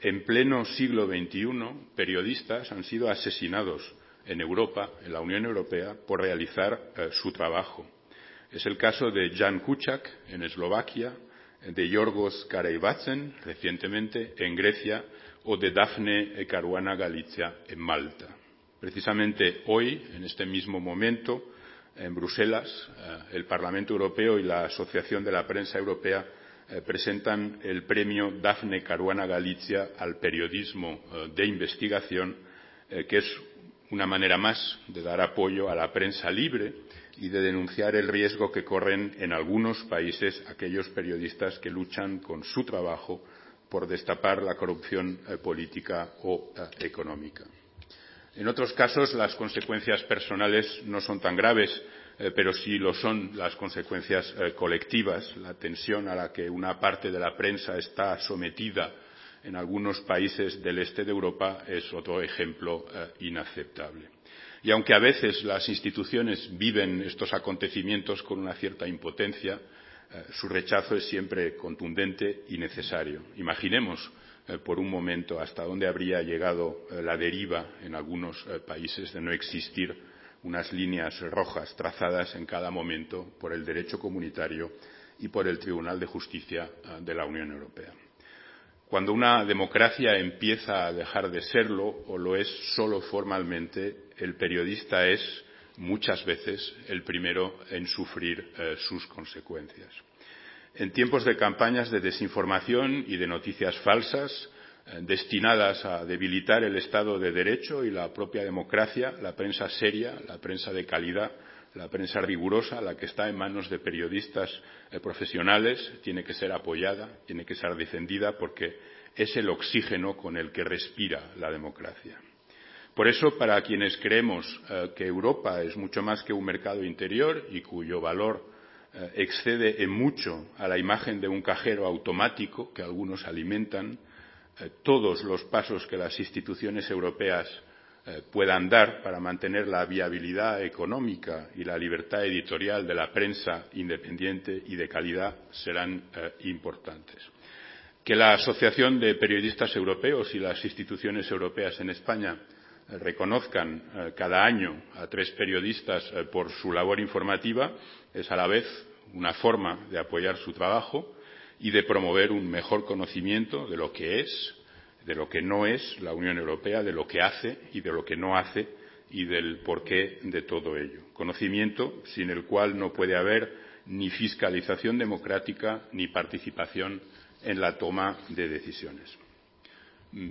En pleno siglo XXI, periodistas han sido asesinados en Europa, en la Unión Europea, por realizar su trabajo. Es el caso de Jan Kuciak en Eslovaquia, de Yorgos Kareivatzen recientemente en Grecia o de Daphne Caruana Galizia en Malta. Precisamente hoy, en este mismo momento, en Bruselas, el Parlamento Europeo y la Asociación de la Prensa Europea presentan el premio Daphne Caruana Galizia al periodismo de investigación, que es una manera más de dar apoyo a la prensa libre y de denunciar el riesgo que corren en algunos países aquellos periodistas que luchan con su trabajo por destapar la corrupción política o económica. En otros casos, las consecuencias personales no son tan graves, pero sí lo son las consecuencias colectivas, la tensión a la que una parte de la prensa está sometida en algunos países del este de Europa es otro ejemplo inaceptable. Y aunque a veces las instituciones viven estos acontecimientos con una cierta impotencia, su rechazo es siempre contundente y necesario. Imaginemos por un momento hasta dónde habría llegado la deriva en algunos países de no existir unas líneas rojas trazadas en cada momento por el derecho comunitario y por el Tribunal de Justicia de la Unión Europea. Cuando una democracia empieza a dejar de serlo o lo es solo formalmente, el periodista es muchas veces el primero en sufrir sus consecuencias. En tiempos de campañas de desinformación y de noticias falsas destinadas a debilitar el Estado de Derecho y la propia democracia, la prensa seria, la prensa de calidad, la prensa rigurosa, la que está en manos de periodistas profesionales, tiene que ser apoyada, tiene que ser defendida porque es el oxígeno con el que respira la democracia. Por eso, para quienes creemos que Europa es mucho más que un mercado interior y cuyo valor excede en mucho a la imagen de un cajero automático que algunos alimentan, todos los pasos que las instituciones europeas puedan dar para mantener la viabilidad económica y la libertad editorial de la prensa independiente y de calidad serán importantes. Que la Asociación de Periodistas Europeos y las instituciones europeas en España reconozcan cada año a tres periodistas por su labor informativa es a la vez una forma de apoyar su trabajo y de promover un mejor conocimiento de lo que es, de lo que no es la Unión Europea, de lo que hace y de lo que no hace y del porqué de todo ello. Conocimiento sin el cual no puede haber ni fiscalización democrática ni participación en la toma de decisiones.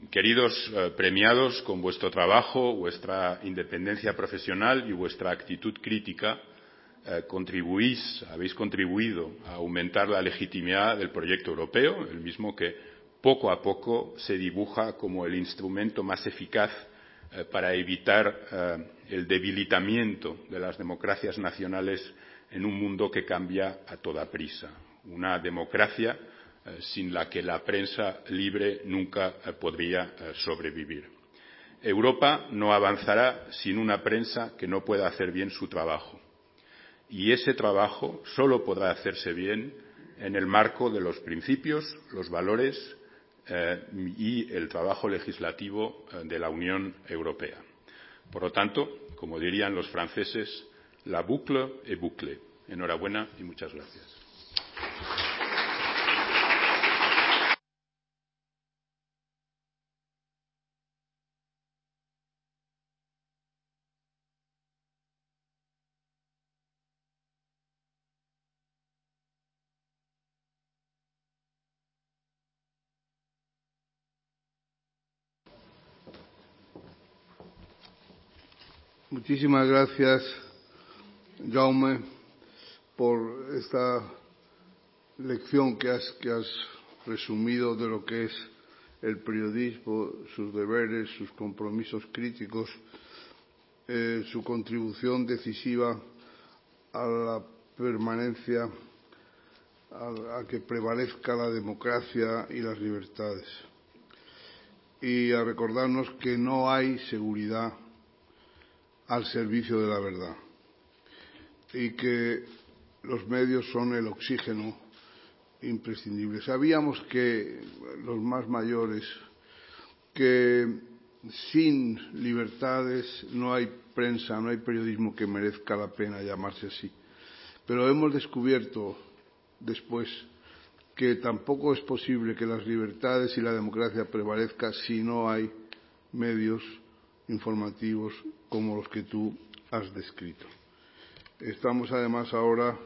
Queridos premiados, con vuestro trabajo, vuestra independencia profesional y vuestra actitud crítica, contribuís, habéis contribuido a aumentar la legitimidad del proyecto europeo, el mismo que poco a poco se dibuja como el instrumento más eficaz para evitar el debilitamiento de las democracias nacionales en un mundo que cambia a toda prisa. Una democracia sin la que la prensa libre nunca podría sobrevivir. Europa no avanzará sin una prensa que no pueda hacer bien su trabajo y ese trabajo solo podrá hacerse bien en el marco de los principios, los valores y el trabajo legislativo de la Unión Europea. Por lo tanto, como dirían los franceses, la boucle est bouclée. Enhorabuena y muchas gracias. Muchísimas gracias, Jaume, por esta lección que has, resumido de lo que es el periodismo, sus deberes, sus compromisos críticos, eh, su contribución decisiva a la permanencia, a que prevalezca la democracia y las libertades. Y a recordarnos que no hay seguridad al servicio de la verdad y que los medios son el oxígeno imprescindible. Sabíamos que los más mayores que sin libertades no hay prensa, no hay periodismo que merezca la pena llamarse así. Pero hemos descubierto después que tampoco es posible que las libertades y la democracia prevalezcan si no hay medios informativos como los que tú has descrito. Estamos además ahora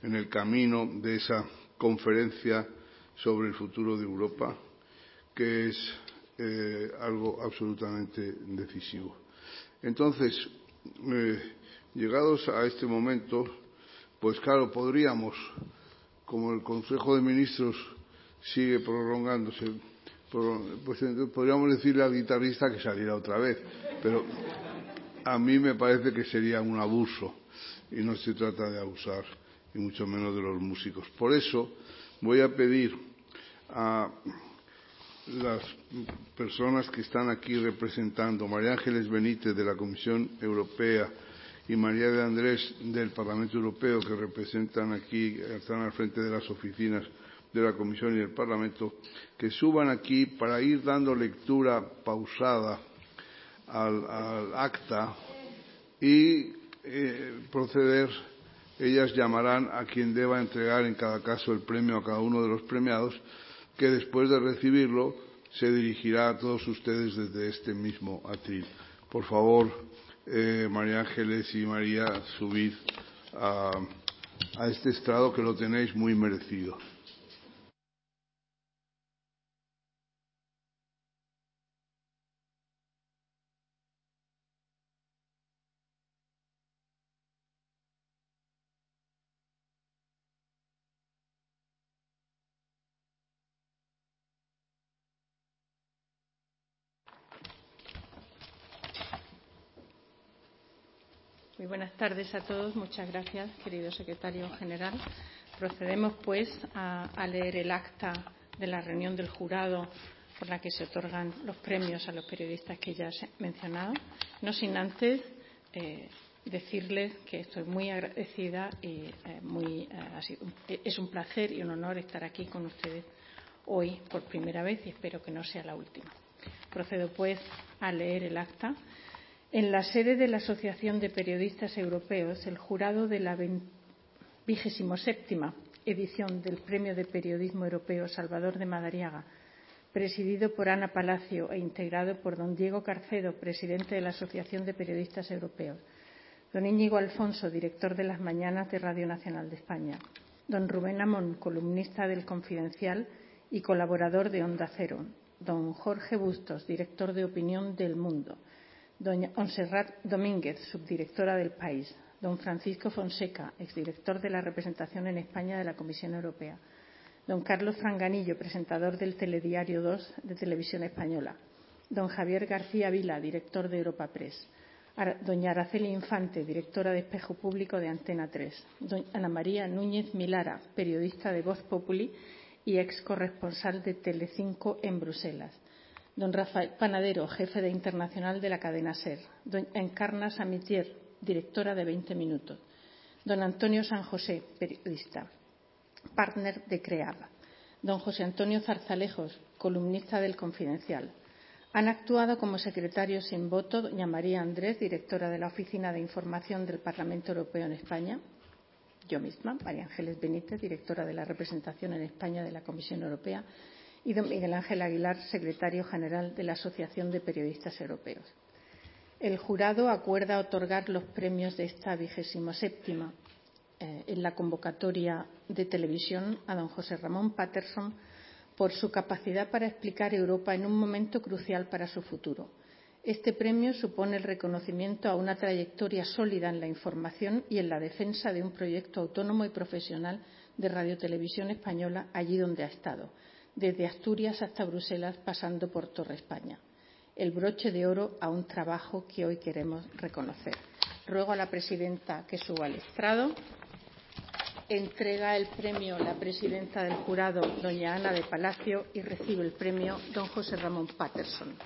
en el camino de esa conferencia sobre el futuro de Europa, que es eh, algo absolutamente decisivo. Entonces, eh, llegados a este momento, pues claro, podríamos, como el Consejo de Ministros sigue prolongándose, pues podríamos decirle al guitarrista que saliera otra vez, pero a mí me parece que sería un abuso y no se trata de abusar, y mucho menos de los músicos. Por eso voy a pedir a las personas que están aquí representando, María Ángeles Benítez de la Comisión Europea y María de Andrés del Parlamento Europeo, que representan aquí, están al frente de las oficinas de la Comisión y del Parlamento, que suban aquí para ir dando lectura pausada al, al acta y eh, proceder, ellas llamarán a quien deba entregar en cada caso el premio a cada uno de los premiados, que después de recibirlo se dirigirá a todos ustedes desde este mismo atril. Por favor, eh, María Ángeles y María, subid a, a este estrado que lo tenéis muy merecido. Muy buenas tardes a todos. Muchas gracias, querido secretario general. Procedemos, pues, a, leer el acta de la reunión del jurado por la que se otorgan los premios a los periodistas que ya he mencionado, no sin antes eh, decirles que estoy muy agradecida y eh, muy, eh, sido, es un placer y un honor estar aquí con ustedes hoy por primera vez y espero que no sea la última. Procedo, pues, a leer el acta. En la sede de la Asociación de Periodistas Europeos, el jurado de la vigésimo séptima edición del Premio de Periodismo Europeo Salvador de Madariaga, presidido por Ana Palacio e integrado por don Diego Carcedo, presidente de la Asociación de Periodistas Europeos, don Íñigo Alfonso, director de las Mañanas de Radio Nacional de España, don Rubén Amón, columnista del Confidencial y colaborador de Onda Cero, don Jorge Bustos, director de Opinión del Mundo, doña Onserrat Domínguez, subdirectora del País, don Francisco Fonseca, exdirector de la representación en España de la Comisión Europea, don Carlos Franganillo, presentador del Telediario 2 de Televisión Española, don Javier García Vila, director de Europa Press, doña Araceli Infante, directora de Espejo Público de Antena 3, doña Ana María Núñez Milara, periodista de Voz Populi y ex corresponsal de Telecinco en Bruselas, don Rafael Panadero, jefe de internacional de la cadena SER, Encarna Samitier, directora de 20 Minutos, don Antonio San José, periodista, partner de CREAB, don José Antonio Zarzalejos, columnista del Confidencial. Han actuado como secretarios sin voto doña María Andrés, directora de la Oficina de Información del Parlamento Europeo en España, yo misma, María Ángeles Benítez, directora de la representación en España de la Comisión Europea, y don Miguel Ángel Aguilar, secretario general de la Asociación de Periodistas Europeos. El jurado acuerda otorgar los premios de esta vigésimo séptima eh, en la convocatoria de televisión a don José Ramón Patterson por su capacidad para explicar Europa en un momento crucial para su futuro, Este premio supone el reconocimiento a una trayectoria sólida en la información y en la defensa de un proyecto autónomo y profesional de Radiotelevisión Española allí donde ha estado, desde Asturias hasta Bruselas, pasando por Torre España. El broche de oro a un trabajo que hoy queremos reconocer. Ruego a la presidenta que suba al estrado. Entrega el premio la presidenta del jurado, doña Ana de Palacio, y recibe el premio don José Ramón Patterson.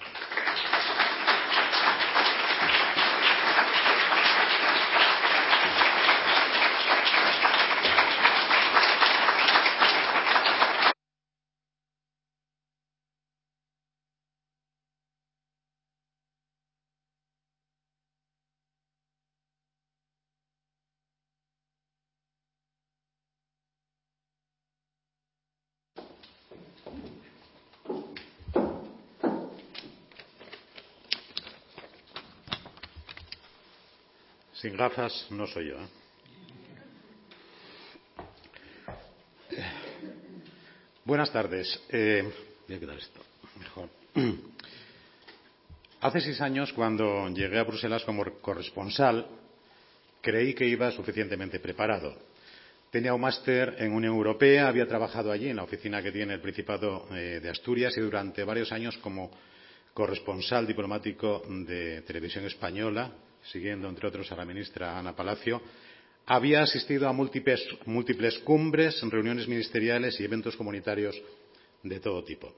Sin gafas no soy yo. ¿eh? Buenas tardes. Eh, voy a esto. Mejor. (clears throat) Hace seis años, cuando llegué a Bruselas como corresponsal, creí que iba suficientemente preparado. Tenía un máster en Unión Europea, había trabajado allí en la oficina que tiene el Principado eh, de Asturias y durante varios años como corresponsal diplomático de Televisión Española, siguiendo, entre otros, a la ministra Ana Palacio, había asistido a múltiples, cumbres, reuniones ministeriales y eventos comunitarios de todo tipo.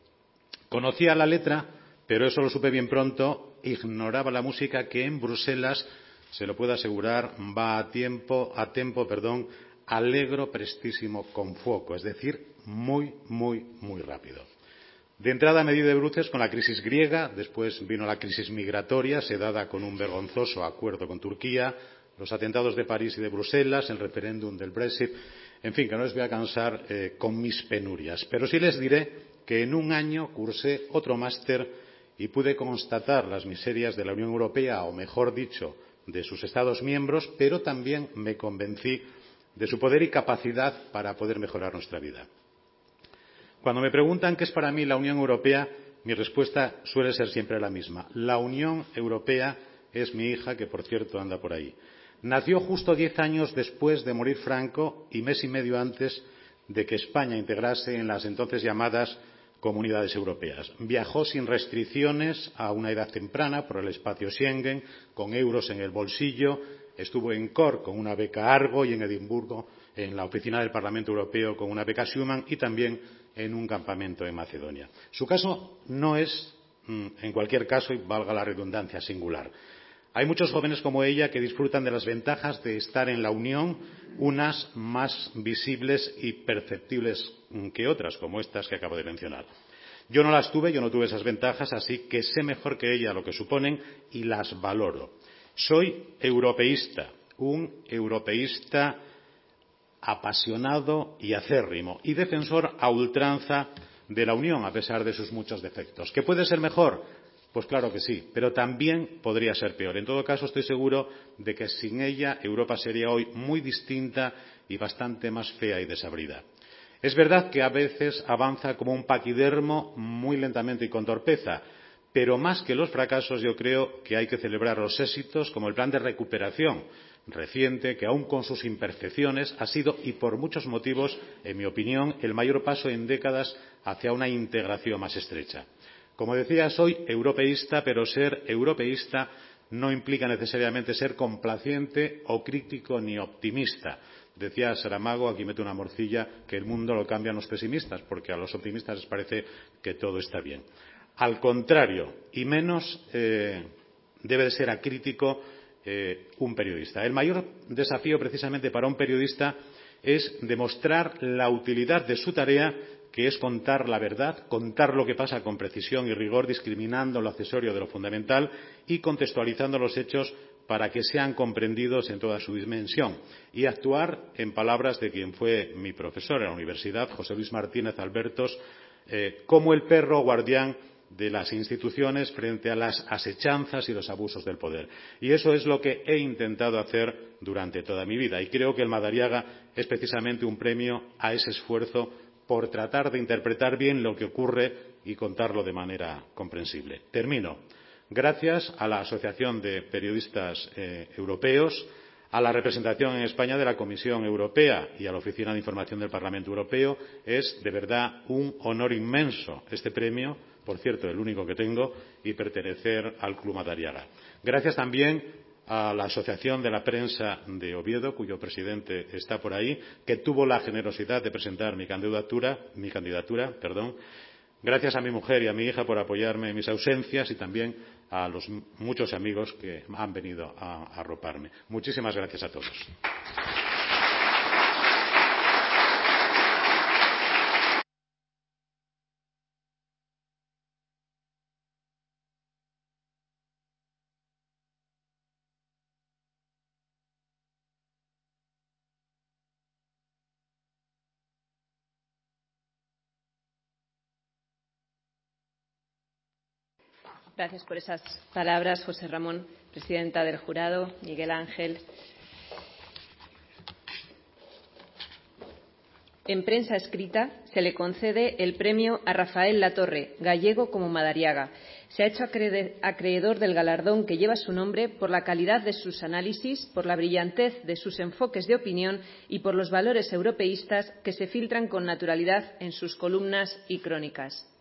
Conocía la letra, pero eso lo supe bien pronto, ignoraba la música que en Bruselas, se lo puedo asegurar, va a tiempo, a tempo, perdón, alegro, prestísimo, con foco, es decir, muy, muy, muy rápido. De entrada a medida de bruces con la crisis griega, después vino la crisis migratoria, sedada con un vergonzoso acuerdo con Turquía, los atentados de París y de Bruselas, el referéndum del Brexit, en fin, que no les voy a cansar eh, con mis penurias. Pero sí les diré que en un año cursé otro máster y pude constatar las miserias de la Unión Europea, o mejor dicho, de sus Estados miembros, pero también me convencí de su poder y capacidad para poder mejorar nuestra vida. Cuando me preguntan qué es para mí la Unión Europea, mi respuesta suele ser siempre la misma. La Unión Europea es mi hija, que por cierto anda por ahí. Nació justo diez años después de morir Franco y mes y medio antes de que España integrase en las entonces llamadas comunidades europeas. Viajó sin restricciones a una edad temprana por el espacio Schengen, con euros en el bolsillo, estuvo en Cork con una beca Argo y en Edimburgo en la oficina del Parlamento Europeo con una beca Schuman y también en un campamento en Macedonia. Su caso no es, mm, en cualquier caso, y valga la redundancia, singular. Hay muchos jóvenes como ella que disfrutan de las ventajas de estar en la Unión, unas más visibles y perceptibles mm, que otras, como estas que acabo de mencionar. Yo no las tuve, yo no tuve esas ventajas, así que sé mejor que ella lo que suponen y las valoro. Soy europeísta, un europeísta apasionado y acérrimo y defensor a ultranza de la Unión, a pesar de sus muchos defectos. ¿Que puede ser mejor? Pues claro que sí, pero también podría ser peor. En todo caso, estoy seguro de que sin ella Europa sería hoy muy distinta y bastante más fea y desabrida. Es verdad que a veces avanza como un paquidermo muy lentamente y con torpeza, pero más que los fracasos yo creo que hay que celebrar los éxitos como el plan de recuperación reciente que, aun con sus imperfecciones, ha sido, y por muchos motivos, en mi opinión, el mayor paso en décadas hacia una integración más estrecha. Como decía, soy europeísta, pero ser europeísta no implica necesariamente ser complaciente o crítico ni optimista. Decía Saramago, aquí meto una morcilla, que el mundo lo cambian los pesimistas, porque a los optimistas les parece que todo está bien. Al contrario, y menos eh, debe de ser acrítico un periodista. El mayor desafío precisamente para un periodista es demostrar la utilidad de su tarea, que es contar la verdad, contar lo que pasa con precisión y rigor, discriminando lo accesorio de lo fundamental y contextualizando los hechos para que sean comprendidos en toda su dimensión y actuar, en palabras de quien fue mi profesor en la universidad, José Luis Martínez Albertos, eh, como el perro guardián de las instituciones frente a las asechanzas y los abusos del poder. Y eso es lo que he intentado hacer durante toda mi vida. Y creo que el Madariaga es precisamente un premio a ese esfuerzo por tratar de interpretar bien lo que ocurre y contarlo de manera comprensible. Termino. gracias a la Asociación de Periodistas eh, Europeos, a la representación en España de la Comisión Europea y a la Oficina de Información del Parlamento Europeo. Es de verdad un honor inmenso este premio, por cierto, el único que tengo, y pertenecer al Club Madariaga. Gracias también a la Asociación de la Prensa de Oviedo, cuyo presidente está por ahí, que tuvo la generosidad de presentar mi candidatura, mi candidatura, perdón. Gracias a mi mujer y a mi hija por apoyarme en mis ausencias y también a los muchos amigos que han venido a arroparme. Muchísimas gracias a todos. Gracias por esas palabras, José Ramón, presidenta del jurado, Miguel Ángel. En prensa escrita se le concede el premio a Rafael Latorre, gallego como Madariaga. Se ha hecho acreedor del galardón que lleva su nombre por la calidad de sus análisis, por la brillantez de sus enfoques de opinión y por los valores europeístas que se filtran con naturalidad en sus columnas y crónicas.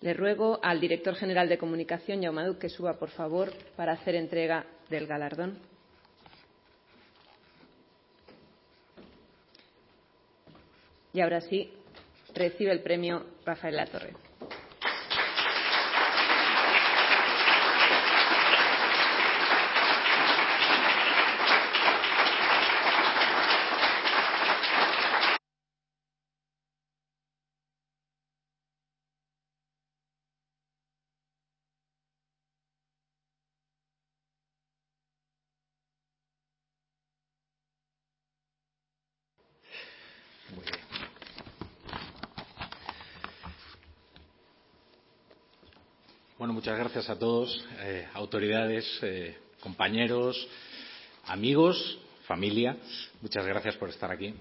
Le ruego al director general de comunicación, Jaume que suba, por favor, para hacer entrega del galardón. Y ahora sí, recibe el premio Rafael Latorre. Muchas gracias a todos, eh, autoridades, eh, compañeros, amigos, familia. Muchas gracias por estar aquí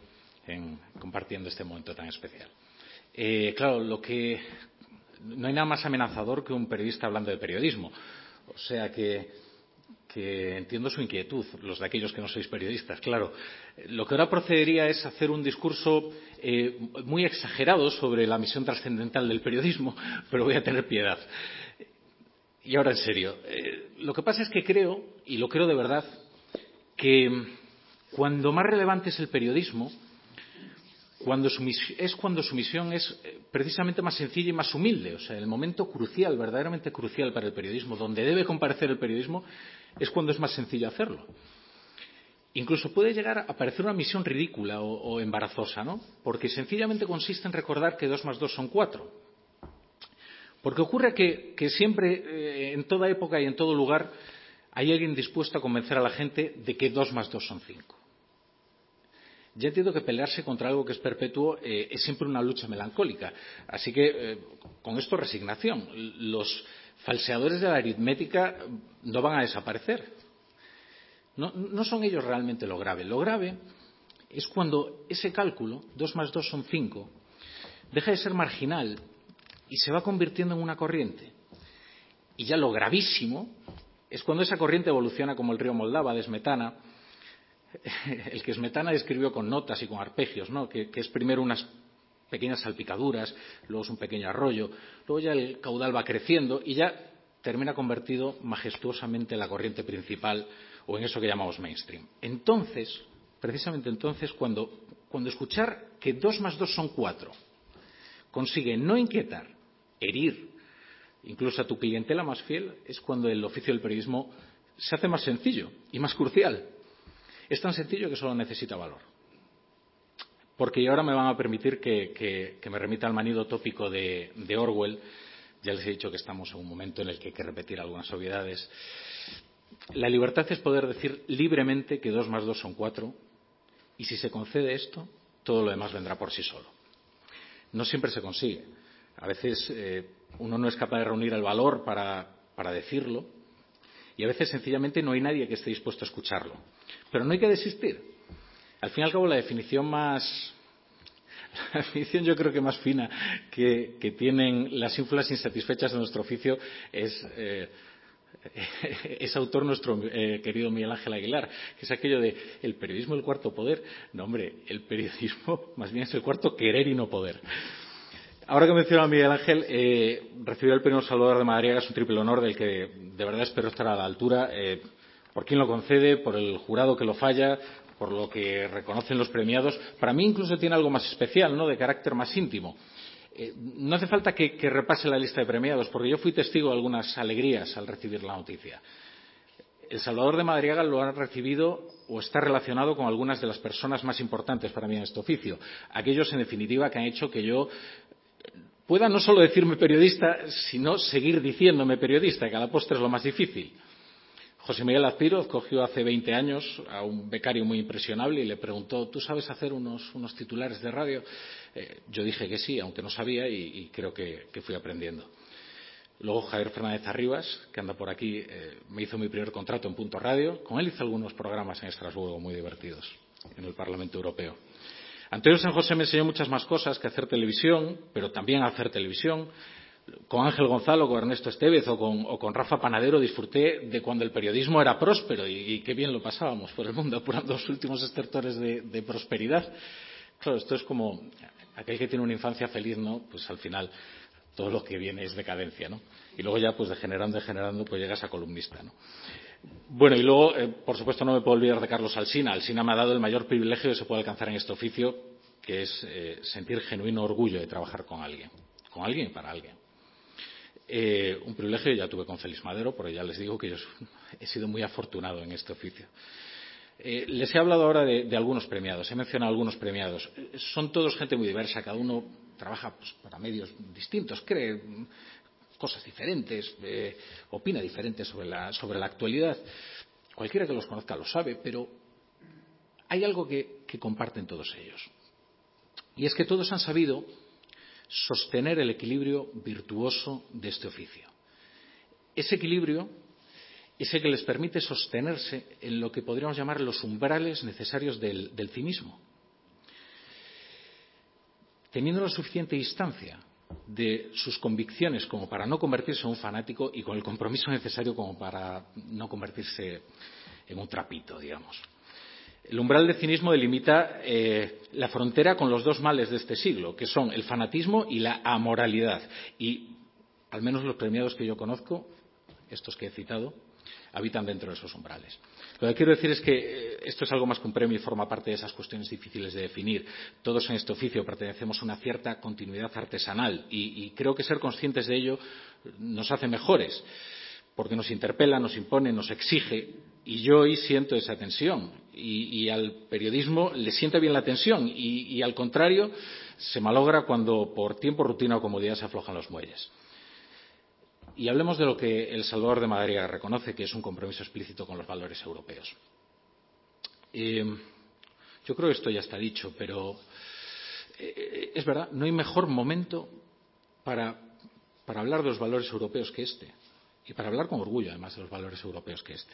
en, compartiendo este momento tan especial. Eh, claro, lo que no hay nada más amenazador que un periodista hablando de periodismo. O sea que, que entiendo su inquietud, los de aquellos que no sois periodistas. Claro, lo que ahora procedería es hacer un discurso eh, muy exagerado sobre la misión trascendental del periodismo, (laughs) pero voy a tener piedad. Y ahora en serio, eh, lo que pasa es que creo, y lo creo de verdad, que cuando más relevante es el periodismo, cuando es cuando su misión es eh, precisamente más sencilla y más humilde. O sea, el momento crucial, verdaderamente crucial para el periodismo, donde debe comparecer el periodismo, es cuando es más sencillo hacerlo. Incluso puede llegar a parecer una misión ridícula o, embarazosa, ¿no? Porque sencillamente consiste en recordar que dos más dos son cuatro porque ocurre que, que siempre, eh, en toda época y en todo lugar, hay alguien dispuesto a convencer a la gente de que dos más dos son cinco. Ya entiendo que pelearse contra algo que es perpetuo eh, es siempre una lucha melancólica. Así que, eh, con esto, resignación. Los falseadores de la aritmética no van a desaparecer. No, son ellos realmente lo grave. Lo grave es cuando ese cálculo, dos más dos son cinco, deja de ser marginal y se va convirtiendo en una corriente. Y ya lo gravísimo es cuando esa corriente evoluciona como el río Moldava de Smetana, (laughs) el que Smetana describió con notas y con arpegios, que, que es primero unas pequeñas salpicaduras, luego es un pequeño arroyo, luego ya el caudal va creciendo y ya termina convertido majestuosamente en la corriente principal o en eso que llamamos mainstream. Entonces, precisamente entonces, cuando, cuando escuchar que dos más dos son cuatro consigue no inquietar, herir incluso a tu clientela más fiel, es cuando el oficio del periodismo se hace más sencillo y más crucial. Es tan sencillo que solo necesita valor. Porque ahora me van a permitir que, me remita al manido tópico de, Orwell. Ya les he dicho que estamos en un momento en el que hay que repetir algunas obviedades. La libertad es poder decir libremente que dos más dos son cuatro y si se concede esto, todo lo demás vendrá por sí solo. No siempre se consigue a veces eh, uno no es capaz de reunir el valor para decirlo y a veces sencillamente no hay nadie que esté dispuesto a escucharlo. Pero no hay que desistir. Al fin y al cabo, la definición más, (laughs) la definición yo creo que más fina que, tienen las ínfulas insatisfechas de nuestro oficio es eh, (laughs) autor nuestro eh, querido Miguel Ángel Aguilar, que es aquello de el periodismo el cuarto poder. No, hombre, el periodismo (laughs) más bien es el cuarto querer y no poder. Ahora que menciona Miguel Ángel, eh, recibir el premio Salvador de Madariaga es un triple honor del que de verdad espero estar a la altura. Por quién lo concede, por el jurado que lo falla, por lo que reconocen los premiados. Para mí incluso tiene algo más especial, ¿no? De carácter más íntimo. Eh, no hace falta que, repase la lista de premiados, porque yo fui testigo de algunas alegrías al recibir la noticia. El Salvador de Madariaga lo ha recibido o está relacionado con algunas de las personas más importantes para mí en este oficio. Aquellos, en definitiva, que han hecho que yo pueda no solo decirme periodista, sino seguir diciéndome periodista, que a la postre es lo más difícil. José Miguel Azpiroz cogió hace 20 años a un becario muy impresionable y le preguntó, ¿tú sabes hacer unos, titulares de radio? Eh, yo dije que sí, aunque no sabía, y, creo que, que, fui aprendiendo. Luego Javier Fernández Arribas, que anda por aquí, eh, me hizo mi primer contrato en Punto Radio. Con él hice algunos programas en Estrasburgo muy divertidos, en el Parlamento Europeo. Antonio San José me enseñó muchas más cosas que hacer televisión, pero también hacer televisión. Con Ángel Gonzalo, con Ernesto Estevez o con, Rafa Panadero disfruté de cuando el periodismo era próspero y, qué bien lo pasábamos por el mundo apurando los últimos estertores de, de prosperidad. Claro, esto es como aquel que tiene una infancia feliz, ¿no? Pues al final todo lo que viene es decadencia, ¿no? Y luego ya, pues degenerando, degenerando, pues llegas a columnista, ¿no? Bueno, y luego, eh, por supuesto, no me puedo olvidar de Carlos Alsina. Alsina me ha dado el mayor privilegio que se puede alcanzar en este oficio, que es eh, sentir genuino orgullo de trabajar con alguien, con alguien y para alguien. Eh, un privilegio ya tuve con Félix Madero, porque ya les digo que yo he sido muy afortunado en este oficio. Eh, les he hablado ahora de, algunos premiados, he mencionado algunos premiados. Son todos gente muy diversa, cada uno trabaja pues, para medios distintos, cree cosas diferentes, eh, opina diferente sobre la, actualidad. Cualquiera que los conozca lo sabe, pero hay algo que comparten todos ellos. Y es que todos han sabido sostener el equilibrio virtuoso de este oficio. Ese equilibrio es el que les permite sostenerse en lo que podríamos llamar los umbrales necesarios del, cinismo. Teniendo la suficiente distancia de sus convicciones como para no convertirse en un fanático y con el compromiso necesario como para no convertirse en un trapito, digamos. El umbral de cinismo delimita eh, la frontera con los dos males de este siglo, que son el fanatismo y la amoralidad. Y al menos los premiados que yo conozco, estos que he citado, habitan dentro de esos umbrales. Lo que quiero decir es que esto es algo más que un premio y forma parte de esas cuestiones difíciles de definir. Todos en este oficio pertenecemos a una cierta continuidad artesanal y creo que ser conscientes de ello nos hace mejores, porque nos interpela, nos impone, nos exige y yo hoy siento esa tensión y, al periodismo le sienta bien la tensión y, al contrario se malogra cuando por tiempo, rutina o comodidad se aflojan los muelles. Y hablemos de lo que El Salvador de Madariaga reconoce, que es un compromiso explícito con los valores europeos. Eh, yo creo que esto ya está dicho, pero eh, es verdad, no hay mejor momento para hablar de los valores europeos que este. Y para hablar con orgullo, además, de los valores europeos que este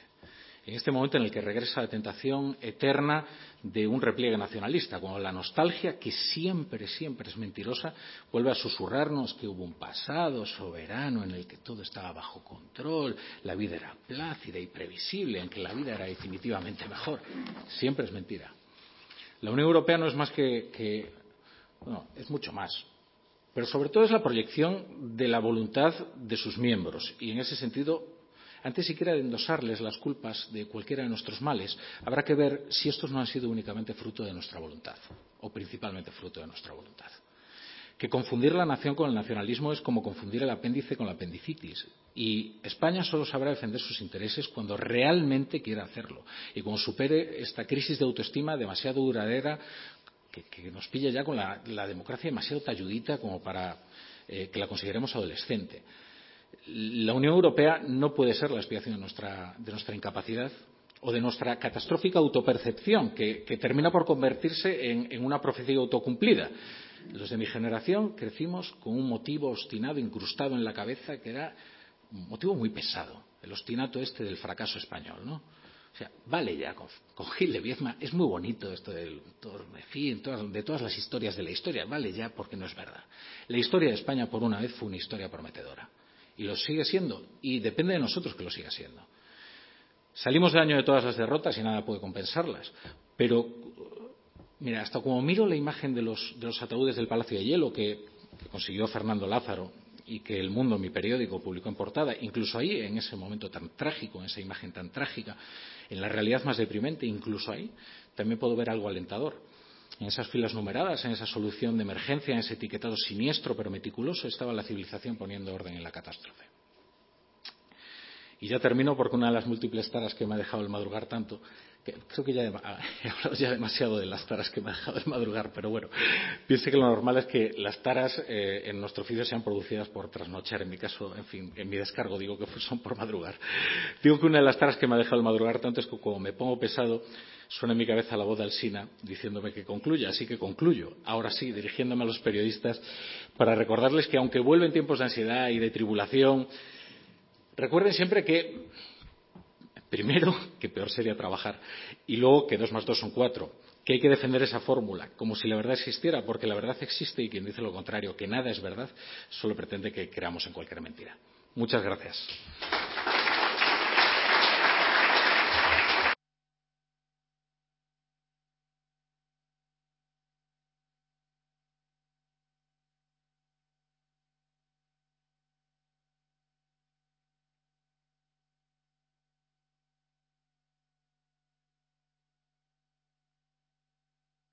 en este momento en el que regresa la tentación eterna de un repliegue nacionalista, cuando la nostalgia, que siempre, siempre es mentirosa, vuelve a susurrarnos que hubo un pasado soberano en el que todo estaba bajo control, la vida era plácida y previsible, en que la vida era definitivamente mejor. Siempre es mentira. La Unión Europea no es más que, bueno, es mucho más, pero sobre todo es la proyección de la voluntad de sus miembros y en ese sentido antes siquiera de endosarles las culpas de cualquiera de nuestros males, habrá que ver si estos no han sido únicamente fruto de nuestra voluntad, o principalmente fruto de nuestra voluntad. Que confundir la nación con el nacionalismo es como confundir el apéndice con la apendicitis. Y España solo sabrá defender sus intereses cuando realmente quiera hacerlo. Y cuando supere esta crisis de autoestima demasiado duradera que, nos pilla ya con la, la democracia demasiado talludita como para eh, que la consideremos adolescente la Unión Europea no puede ser la expiación de nuestra, incapacidad o de nuestra catastrófica autopercepción, que, termina por convertirse en, una profecía autocumplida. Los de mi generación crecimos con un motivo obstinado incrustado en la cabeza que era un motivo muy pesado, el obstinato este del fracaso español, ¿no? O sea, vale ya, con, Gil de Viezma es muy bonito esto del de todas las historias de la historia, vale ya porque no es verdad. La historia de España, por una vez, fue una historia prometedora. Y lo sigue siendo, y depende de nosotros que lo siga siendo. Salimos del año de todas las derrotas y nada puede compensarlas. Pero, mira, hasta como miro la imagen de los, de los ataúdes del Palacio de Hielo que, que consiguió Fernando Lázaro y que El Mundo, mi periódico, publicó en portada, incluso ahí, en ese momento tan trágico, en esa imagen tan trágica, en la realidad más deprimente, incluso ahí, también puedo ver algo alentador. En esas filas numeradas, en esa solución de emergencia, en ese etiquetado siniestro pero meticuloso, estaba la civilización poniendo orden en la catástrofe. Y ya termino porque una de las múltiples taras que me ha dejado el madrugar tanto creo que ya (laughs) he hablado ya demasiado de las taras que me ha dejado madrugar, pero bueno, piense que lo normal es que las taras eh, en nuestro oficio sean producidas por trasnochar. En mi caso, en fin, en mi descargo digo que son por madrugar. Digo que una de las taras que me ha dejado madrugar tanto es que como me pongo pesado, suena en mi cabeza la voz de Alsina diciéndome que concluya, así que concluyo. Ahora sí, dirigiéndome a los periodistas para recordarles que aunque vuelven tiempos de ansiedad y de tribulación, recuerden siempre que Primero, que peor sería trabajar. Y luego, que dos más dos son cuatro. Que hay que defender esa fórmula, como si la verdad existiera, porque la verdad existe y quien dice lo contrario, que nada es verdad, solo pretende que creamos en cualquier mentira. Muchas gracias.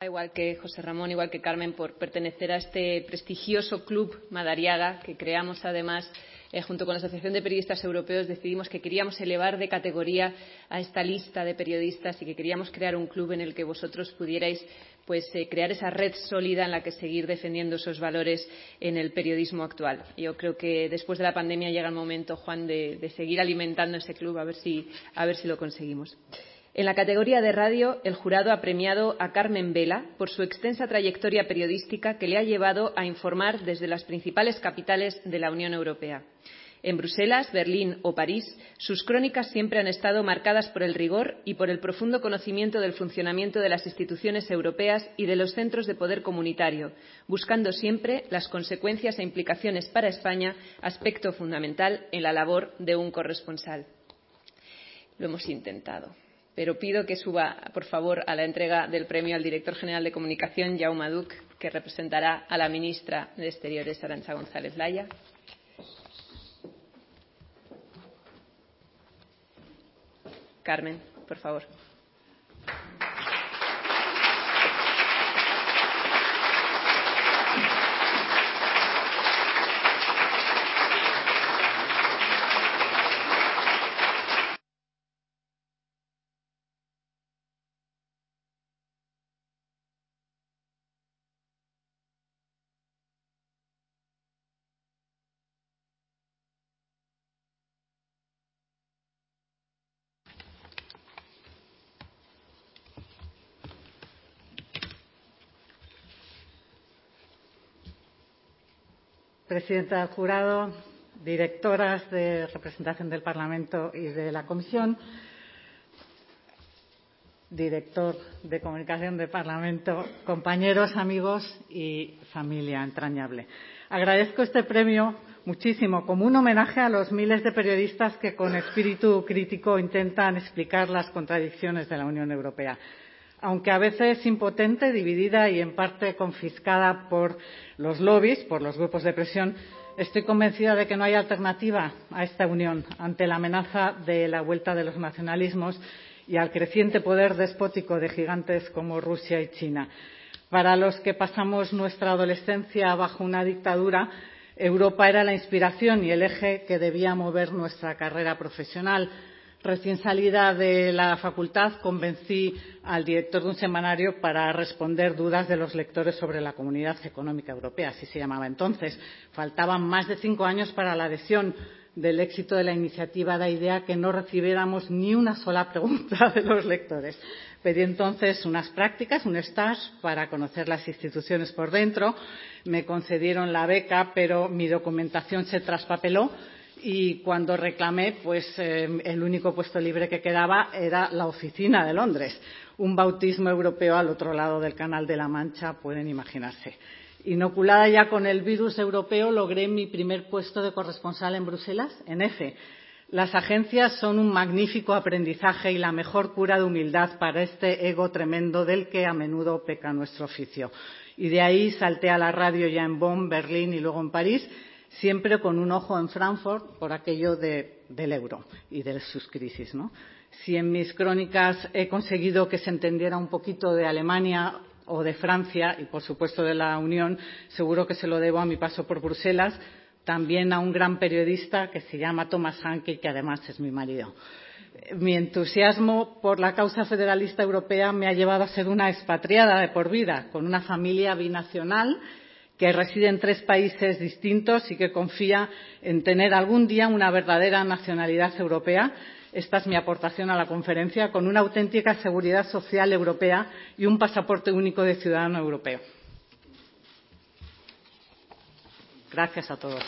Igual que José Ramón, igual que Carmen, por pertenecer a este prestigioso club Madariaga, que creamos además eh, junto con la Asociación de Periodistas Europeos, decidimos que queríamos elevar de categoría a esta lista de periodistas y que queríamos crear un club en el que vosotros pudierais pues, eh, crear esa red sólida en la que seguir defendiendo esos valores en el periodismo actual. Yo creo que después de la pandemia llega el momento, Juan, de, seguir alimentando ese club, a ver si lo conseguimos. En la categoría de radio, el jurado ha premiado a Carmen Vela por su extensa trayectoria periodística que le ha llevado a informar desde las principales capitales de la Unión Europea. En Bruselas, Berlín o París, sus crónicas siempre han estado marcadas por el rigor y por el profundo conocimiento del funcionamiento de las instituciones europeas y de los centros de poder comunitario, buscando siempre las consecuencias e implicaciones para España, aspecto fundamental en la labor de un corresponsal. Lo hemos intentado pero pido que suba, por favor, a la entrega del premio al director general de comunicación, Jaume Duc, que representará a la ministra de Exteriores, Arantxa González Laya. Carmen, por favor. Presidenta del jurado, directoras de representación del Parlamento y de la Comisión, director de comunicación del Parlamento, compañeros, amigos y familia entrañable. Agradezco este premio muchísimo como un homenaje a los miles de periodistas que con espíritu crítico intentan explicar las contradicciones de la Unión Europea aunque a veces impotente, dividida y en parte confiscada por los lobbies, por los grupos de presión, estoy convencida de que no hay alternativa a esta unión ante la amenaza de la vuelta de los nacionalismos y al creciente poder despótico de gigantes como Rusia y China. Para los que pasamos nuestra adolescencia bajo una dictadura, Europa era la inspiración y el eje que debía mover nuestra carrera profesional, Recién salida de la facultad, convencí al director de un semanario para responder dudas de los lectores sobre la Comunidad Económica Europea, así se llamaba entonces. Faltaban más de cinco años para la adhesión del éxito de la iniciativa da idea que no recibiéramos ni una sola pregunta (laughs) de los lectores. Pedí entonces unas prácticas, un stage para conocer las instituciones por dentro. Me concedieron la beca, pero mi documentación se traspapeló y cuando reclamé, pues eh, el único puesto libre que quedaba era la oficina de Londres. Un bautismo europeo al otro lado del Canal de la Mancha, pueden imaginarse. Inoculada ya con el virus europeo, logré mi primer puesto de corresponsal en Bruselas, en EFE. Las agencias son un magnífico aprendizaje y la mejor cura de humildad para este ego tremendo del que a menudo peca nuestro oficio. Y de ahí salté a la radio ya en Bonn, Berlín y luego en París, siempre con un ojo en Frankfurt por aquello de, del euro y de sus crisis. Si en mis crónicas he conseguido que se entendiera un poquito de Alemania o de Francia y, por supuesto, de la Unión, seguro que se lo debo a mi paso por Bruselas, también a un gran periodista que se llama Thomas Hanke que además es mi marido. Mi entusiasmo por la causa federalista europea me ha llevado a ser una expatriada de por vida, con una familia binacional que reside en tres países distintos y que confía en tener algún día una verdadera nacionalidad europea esta es mi aportación a la conferencia con una auténtica seguridad social europea y un pasaporte único de ciudadano europeo. Gracias a todos.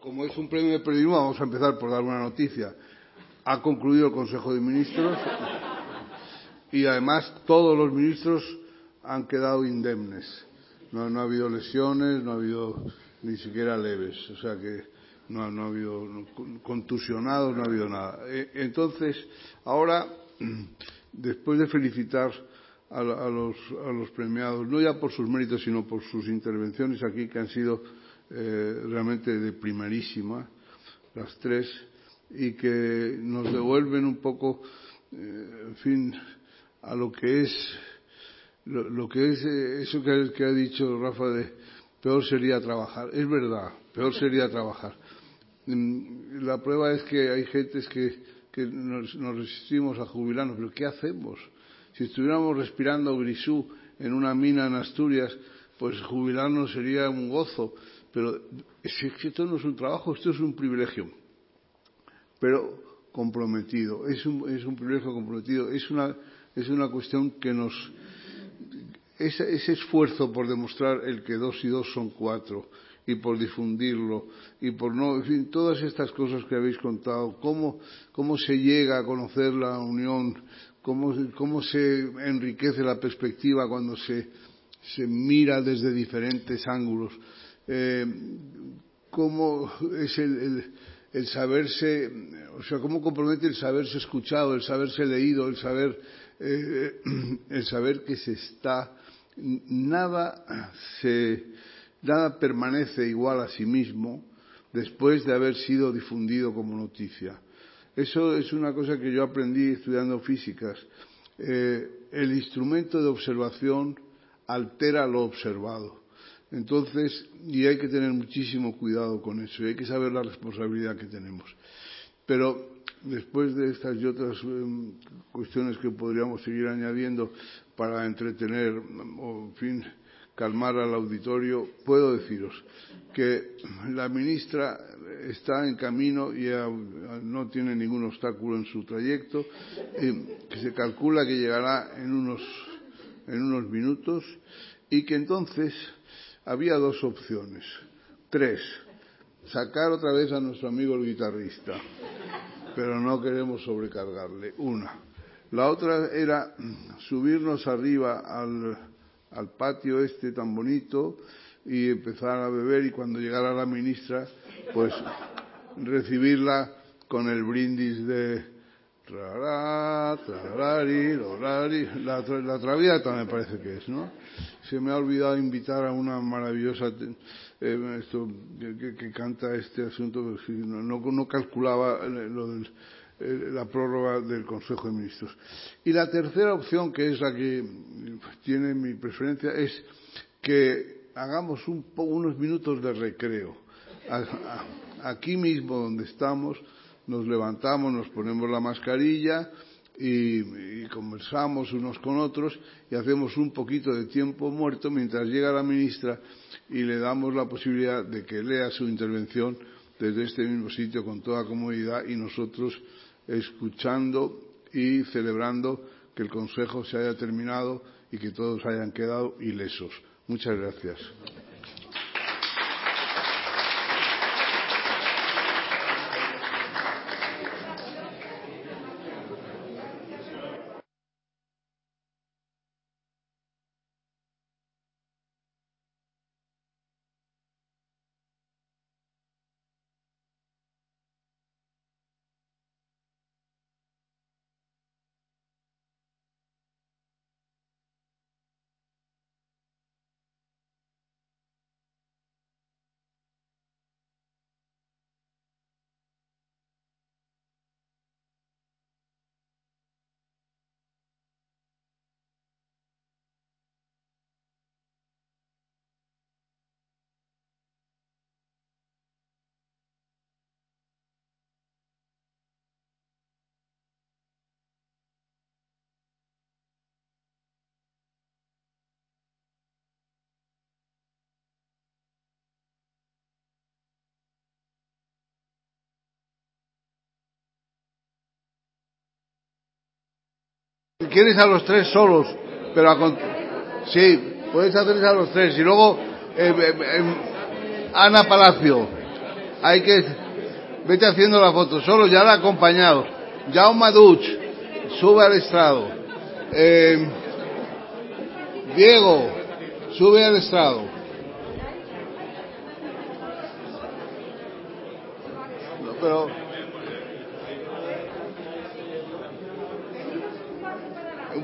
Como es un premio de periodismo, vamos a empezar por dar una noticia. Ha concluido el Consejo de Ministros y además todos los ministros han quedado indemnes. No, no ha habido lesiones, no ha habido ni siquiera leves, o sea que no, no ha habido contusionados, no ha habido nada. Entonces, ahora, después de felicitar a, los, a los premiados, no ya por sus méritos, sino por sus intervenciones aquí, que han sido realmente de primerísima, las tres, y que nos devuelven un poco, eh, en fin, a lo que es, lo, que es eh, eso que, ha dicho Rafa de peor sería trabajar. Es verdad, peor sería trabajar. La prueba es que hay gentes que, que nos, nos resistimos a jubilarnos, pero ¿qué hacemos? Si estuviéramos respirando grisú en una mina en Asturias, pues jubilarnos sería un gozo pero es que esto no es un trabajo, esto es un privilegio, pero comprometido, es un, es un privilegio comprometido, es una, es una cuestión que nos... Ese, ese esfuerzo por demostrar el que dos y dos son cuatro y por difundirlo y por no, en fin, todas estas cosas que habéis contado, cómo, cómo se llega a conocer la unión, cómo, cómo se enriquece la perspectiva cuando se, se mira desde diferentes ángulos cómo es el, el, el, saberse, o sea, cómo compromete el saberse escuchado, el saberse leído, el saber, eh, el saber que se está, nada se, nada permanece igual a sí mismo después de haber sido difundido como noticia. Eso es una cosa que yo aprendí estudiando físicas. Eh, el instrumento de observación altera lo observado. Entonces, y hay que tener muchísimo cuidado con eso, y hay que saber la responsabilidad que tenemos. Pero después de estas y otras eh, cuestiones que podríamos seguir añadiendo para entretener o, en fin, calmar al auditorio, puedo deciros que la ministra está en camino y no tiene ningún obstáculo en su trayecto, que se calcula que llegará en unos, en unos minutos y que entonces había dos opciones. Tres, sacar otra vez a nuestro amigo el guitarrista, pero no queremos sobrecargarle. Una. La otra era subirnos arriba al, al patio este tan bonito y empezar a beber y cuando llegara la ministra, pues recibirla con el brindis de la, traviata me parece que es, ¿no? Se me ha olvidado invitar a una maravillosa eh, que, canta este asunto, no, no, calculaba lo del, eh, la prórroga del Consejo de Ministros. Y la tercera opción, que es la que tiene mi preferencia, es que hagamos un, unos minutos de recreo. Aquí mismo donde estamos, nos levantamos, nos ponemos la mascarilla y, conversamos unos con otros y hacemos un poquito de tiempo muerto mientras llega la ministra y le damos la posibilidad de que lea su intervención desde este mismo sitio con toda comodidad y nosotros escuchando y celebrando que el Consejo se haya terminado y que todos hayan quedado ilesos. Muchas gracias. Quieres a los tres solos, pero a sí, puedes hacerles a los tres. Y luego eh, eh, Ana Palacio, hay que vete haciendo la foto, solo ya la acompañado. Jaume Duch, sube al estrado. Diego, sube al estrado. No, pero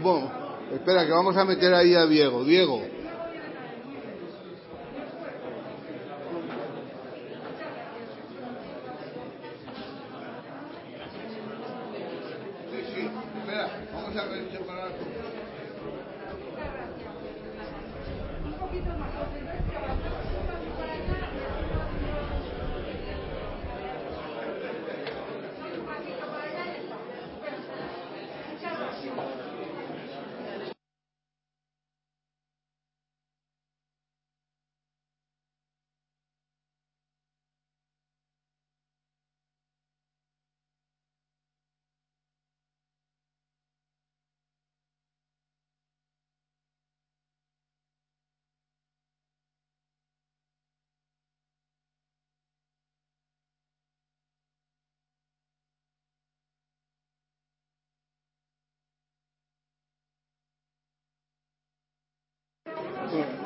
Bueno, espera, que vamos a meter ahí a Diego. Diego.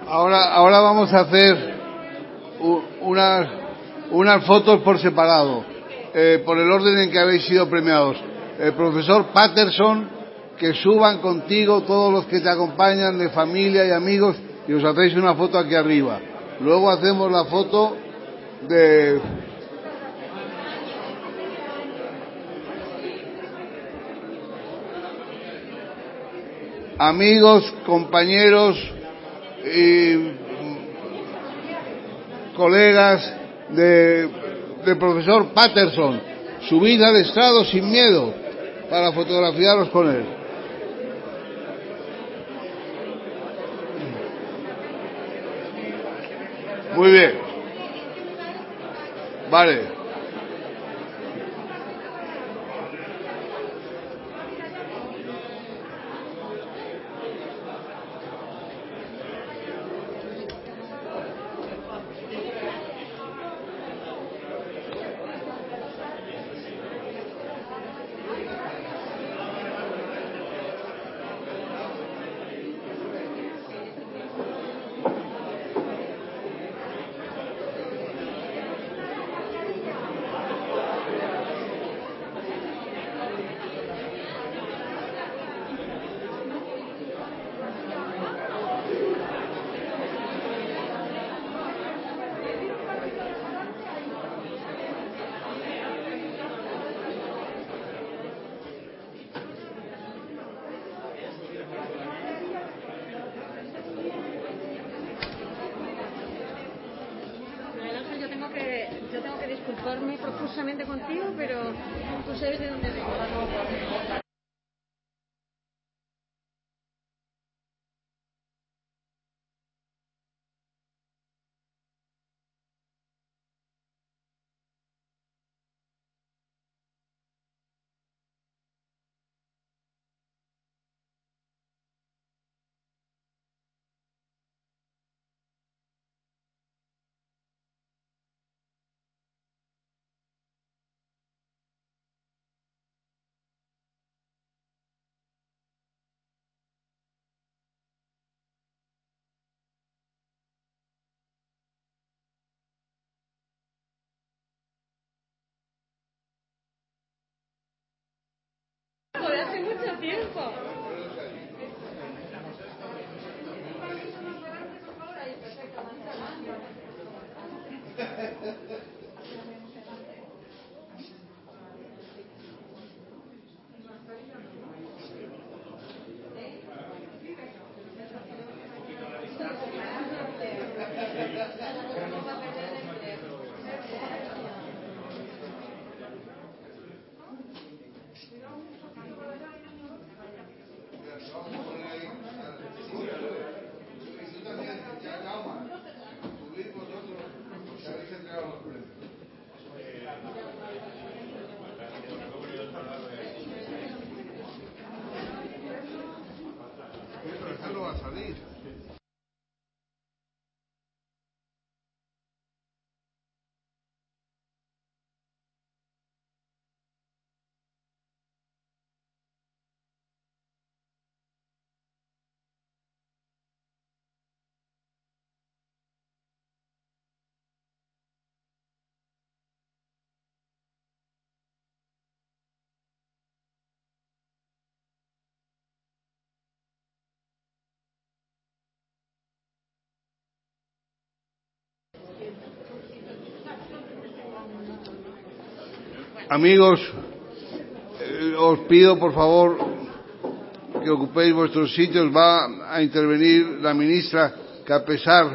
Ahora, ahora vamos a hacer unas, unas fotos por separado, eh, por el orden en que habéis sido premiados. El profesor Patterson, que suban contigo todos los que te acompañan de familia y amigos y os hacéis una foto aquí arriba. Luego hacemos la foto de amigos, compañeros, y colegas de, del profesor Patterson, subid al estrado sin miedo para fotografiaros con él. Muy bien. Vale. beautiful. Tiempo. Amigos, eh, os pido por favor que ocupéis vuestros sitios. Va a intervenir la ministra que a pesar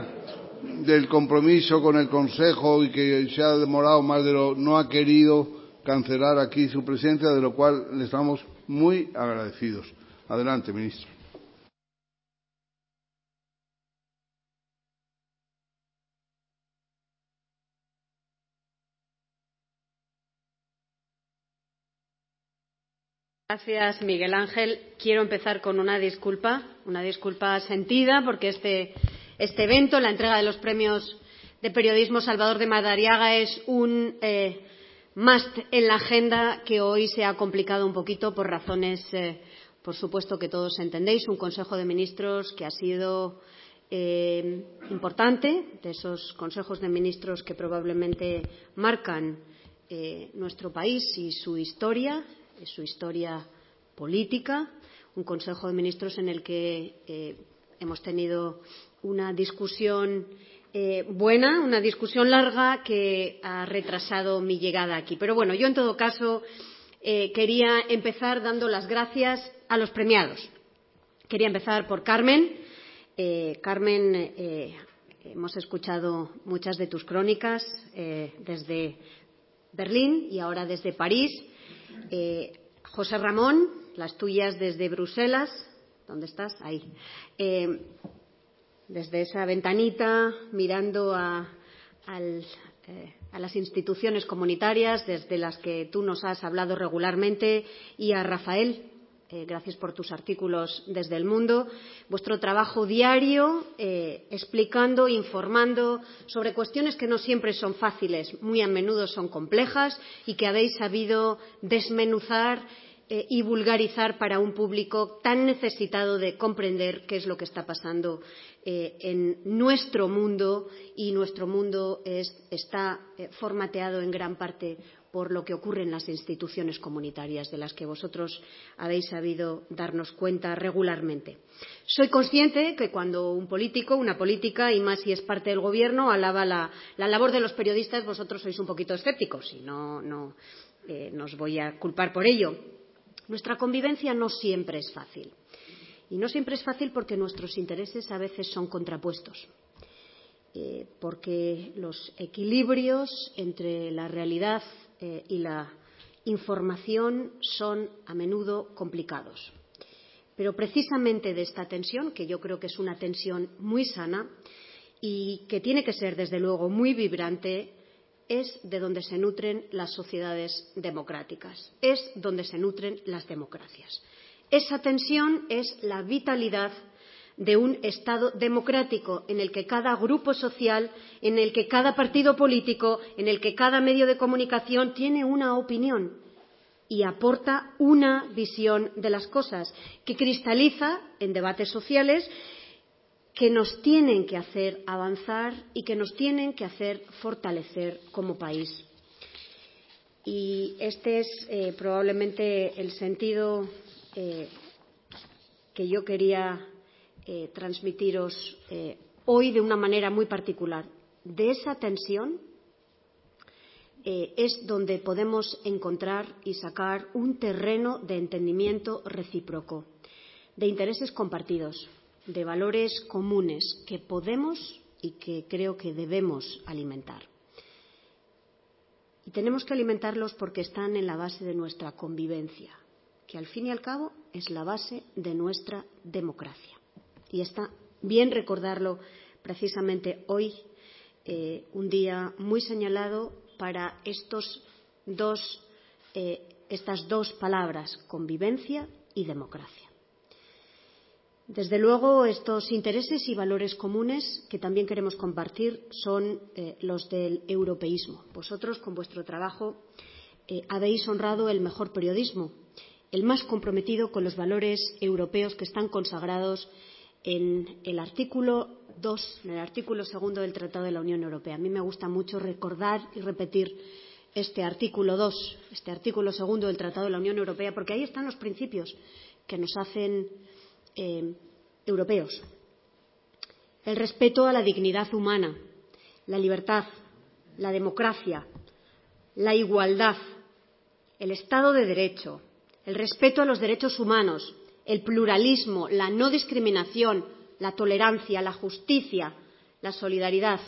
del compromiso con el Consejo y que se ha demorado más de lo no ha querido cancelar aquí su presencia, de lo cual le estamos muy agradecidos. Adelante, ministro. Gracias, Miguel Ángel. Quiero empezar con una disculpa, una disculpa sentida, porque este, este evento, la entrega de los premios de periodismo Salvador de Madariaga, es un eh, must en la agenda que hoy se ha complicado un poquito por razones, eh, por supuesto, que todos entendéis. Un Consejo de Ministros que ha sido eh, importante, de esos consejos de ministros que probablemente marcan nuestro país y su historia su historia política, un Consejo de Ministros en el que eh, hemos tenido una discusión eh, buena, una discusión larga que ha retrasado mi llegada aquí. Pero bueno, yo en todo caso eh, quería empezar dando las gracias a los premiados. Quería empezar por Carmen. Carmen, hemos escuchado muchas de tus crónicas desde Berlín y ahora desde París. Eh, José Ramón, las tuyas desde Bruselas. ¿Dónde estás? Ahí. Eh, desde esa ventanita, mirando eh, a las instituciones comunitarias desde las que tú nos has hablado regularmente y a Rafael, gracias por tus artículos desde el mundo, vuestro trabajo diario eh, explicando, informando sobre cuestiones que no siempre son fáciles, muy a menudo son complejas y que habéis sabido desmenuzar eh, y vulgarizar para un público tan necesitado de comprender qué es lo que está pasando eh, en nuestro mundo y nuestro mundo es, está eh, formateado en gran parte por lo que ocurre en las instituciones comunitarias de las que vosotros habéis sabido darnos cuenta regularmente. Soy consciente que cuando un político, una política, y más si es parte del Gobierno, alaba la, la labor de los periodistas, vosotros sois un poquito escépticos y no, no eh, nos voy a culpar por ello. Nuestra convivencia no siempre es fácil. Y no siempre es fácil porque nuestros intereses a veces son contrapuestos. Eh, porque los equilibrios entre la realidad eh, y la información son a menudo complicados. Pero precisamente de esta tensión, que yo creo que es una tensión muy sana y que tiene que ser, desde luego, muy vibrante, es de donde se nutren las sociedades democráticas, es donde se nutren las democracias. Esa tensión es la vitalidad de un Estado democrático en el que cada grupo social, en el que cada partido político, en el que cada medio de comunicación tiene una opinión y aporta una visión de las cosas que cristaliza en debates sociales que nos tienen que hacer avanzar y que nos tienen que hacer fortalecer como país. Y este es eh, probablemente el sentido eh, que yo quería transmitiros eh, hoy de una manera muy particular. De esa tensión eh, es donde podemos encontrar y sacar un terreno de entendimiento recíproco, de intereses compartidos, de valores comunes que podemos y que creo que debemos alimentar. Y tenemos que alimentarlos porque están en la base de nuestra convivencia, que al fin y al cabo es la base de nuestra democracia. Y está bien recordarlo precisamente hoy, eh, un día muy señalado para eh, estas dos palabras, convivencia y democracia. Desde luego, estos intereses y valores comunes que también queremos compartir son eh, los del europeísmo. Vosotros, con vuestro trabajo, habéis honrado el mejor periodismo, el más comprometido con los valores europeos que están consagrados en el artículo 2, en el artículo segundo del Tratado de la Unión Europea. A mí me gusta mucho recordar y repetir este artículo 2, este artículo segundo del Tratado de la Unión Europea, porque ahí están los principios que nos hacen eh, europeos. El respeto a la dignidad humana, la libertad, la democracia, la igualdad, el Estado de Derecho, el respeto a los derechos humanos, el pluralismo, la no discriminación, la tolerancia, la justicia, la solidaridad,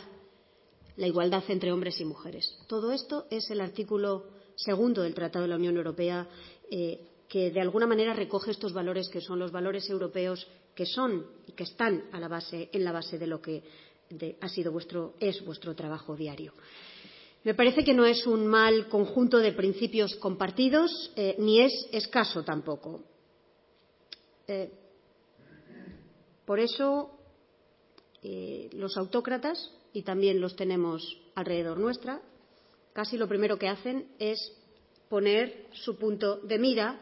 la igualdad entre hombres y mujeres. Todo esto es el artículo segundo del Tratado de la Unión Europea eh, que de alguna manera recoge estos valores que son los valores europeos que son y que están en la base de lo que ha sido vuestro, es vuestro trabajo diario. Me parece que no es un mal conjunto de principios compartidos, eh, ni es escaso tampoco. Eh, por eso, eh, los autócratas, y también los tenemos alrededor nuestra, casi lo primero que hacen es poner su punto de mira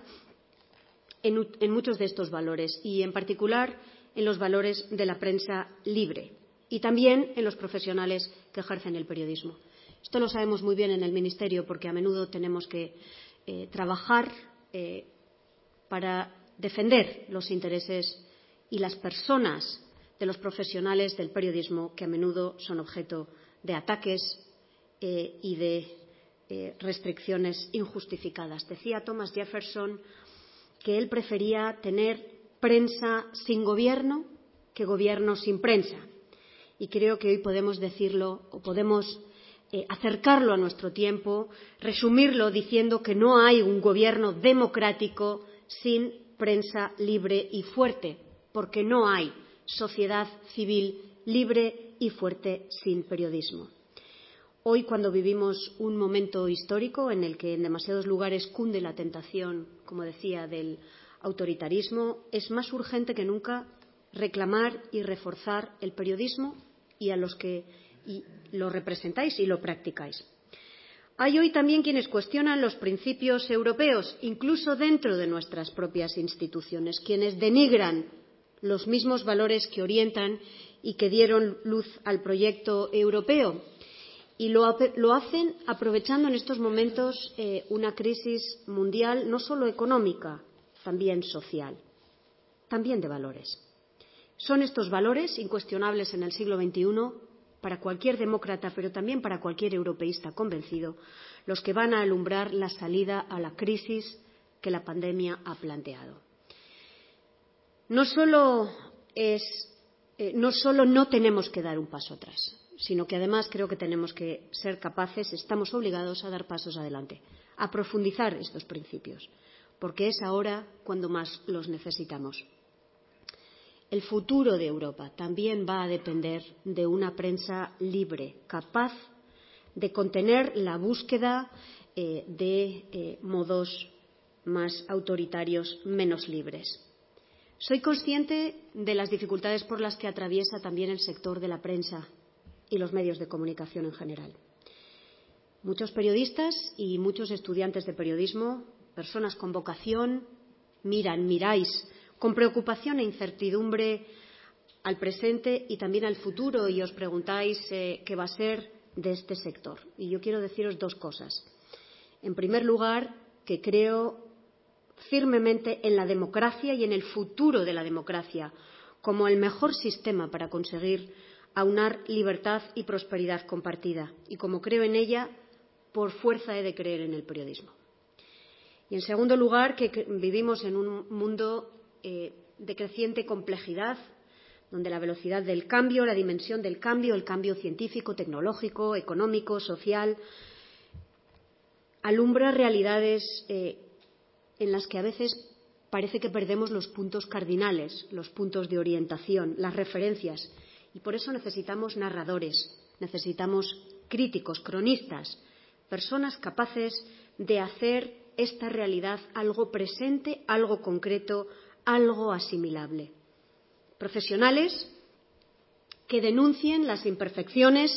en, muchos de estos valores y, en particular, en los valores de la prensa libre y también en los profesionales que ejercen el periodismo. Esto lo sabemos muy bien en el Ministerio porque a menudo tenemos que eh, trabajar para defender los intereses y las personas de los profesionales del periodismo que a menudo son objeto de ataques eh, y de eh, restricciones injustificadas. Decía Thomas Jefferson que él prefería tener prensa sin gobierno que gobierno sin prensa. Y creo que hoy podemos decirlo o podemos eh, acercarlo a nuestro tiempo, resumirlo diciendo que no hay un gobierno democrático sin prensa libre y fuerte, porque no hay sociedad civil libre y fuerte sin periodismo. Hoy, cuando vivimos un momento histórico en el que en demasiados lugares cunde la tentación, como decía, del autoritarismo, es más urgente que nunca reclamar y reforzar el periodismo y a los que lo representáis y lo practicáis. Hay hoy también quienes cuestionan los principios europeos, incluso dentro de nuestras propias instituciones, quienes denigran los mismos valores que orientan y que dieron luz al proyecto europeo y lo, hacen aprovechando en estos momentos eh, una crisis mundial no solo económica, también social, también de valores. Son estos valores incuestionables en el siglo XXI para cualquier demócrata, pero también para cualquier europeísta convencido, los que van a alumbrar la salida a la crisis que la pandemia ha planteado. No solo, eh, no, solo no tenemos que dar un paso atrás, sino que además creo que tenemos que ser capaces, estamos obligados a dar pasos adelante, a profundizar estos principios, porque es ahora cuando más los necesitamos. El futuro de Europa también va a depender de una prensa libre, capaz de contener la búsqueda eh, de eh, modos más autoritarios, menos libres. Soy consciente de las dificultades por las que atraviesa también el sector de la prensa y los medios de comunicación en general. Muchos periodistas y muchos estudiantes de periodismo, personas con vocación, miran, miráis con preocupación e incertidumbre al presente y también al futuro y os preguntáis eh, qué va a ser de este sector. Y yo quiero deciros dos cosas. En primer lugar, que creo firmemente en la democracia y en el futuro de la democracia como el mejor sistema para conseguir aunar libertad y prosperidad compartida. Y como creo en ella, por fuerza he de creer en el periodismo. Y, en segundo lugar, que vivimos en un mundo de creciente complejidad, donde la velocidad del cambio, la dimensión del cambio, el cambio científico, tecnológico, económico, social, alumbra realidades eh, en las que a veces parece que perdemos los puntos cardinales, los puntos de orientación, las referencias. Y por eso necesitamos narradores, necesitamos críticos, cronistas, personas capaces de hacer esta realidad algo presente, algo concreto, algo asimilable. Profesionales que denuncien las imperfecciones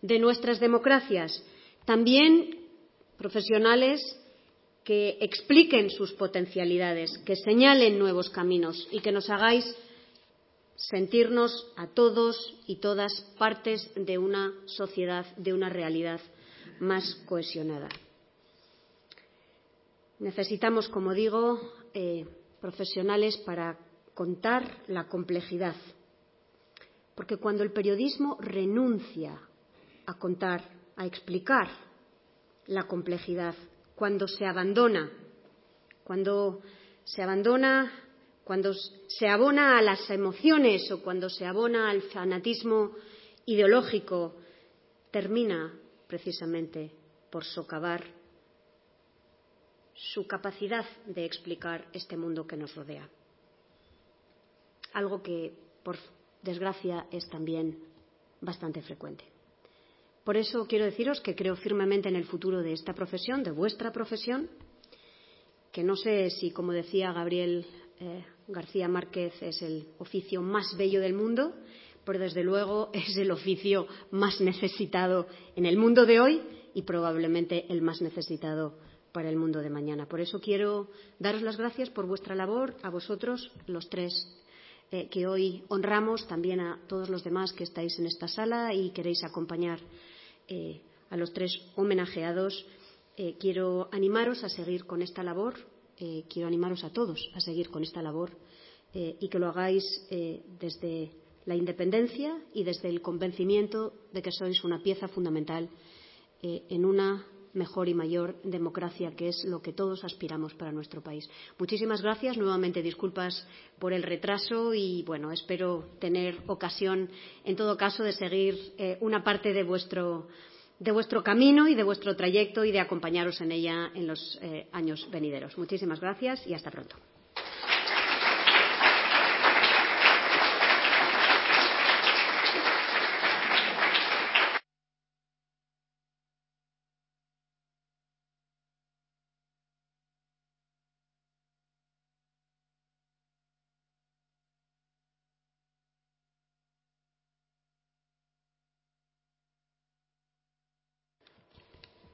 de nuestras democracias. También profesionales que expliquen sus potencialidades, que señalen nuevos caminos y que nos hagáis sentirnos a todos y todas partes de una sociedad, de una realidad más cohesionada. Necesitamos, como digo, eh, profesionales para contar la complejidad, porque cuando el periodismo renuncia a contar, a explicar la complejidad, cuando se abandona, cuando se abandona, cuando se abona a las emociones o cuando se abona al fanatismo ideológico, termina precisamente por socavar su capacidad de explicar este mundo que nos rodea. Algo que, por desgracia, es también bastante frecuente. Por eso quiero deciros que creo firmemente en el futuro de esta profesión, de vuestra profesión, que no sé si, como decía Gabriel eh, García Márquez, es el oficio más bello del mundo, pero desde luego (laughs) es el oficio más necesitado en el mundo de hoy y probablemente el más necesitado para el mundo de mañana. Por eso quiero daros las gracias por vuestra labor, a vosotros, los tres eh, que hoy honramos, también a todos los demás que estáis en esta sala y queréis acompañar eh, a los tres homenajeados, eh, quiero animaros a seguir con esta labor, quiero animaros a todos a seguir con esta labor y que lo hagáis desde la independencia y desde el convencimiento de que sois una pieza fundamental en una mejor y mayor democracia, que es lo que todos aspiramos para nuestro país. Muchísimas gracias. Nuevamente disculpas por el retraso y, bueno, espero tener ocasión, en todo caso, de seguir eh, una parte de vuestro, de vuestro camino y de vuestro trayecto y de acompañaros en ella en los eh, años venideros. Muchísimas gracias y hasta pronto.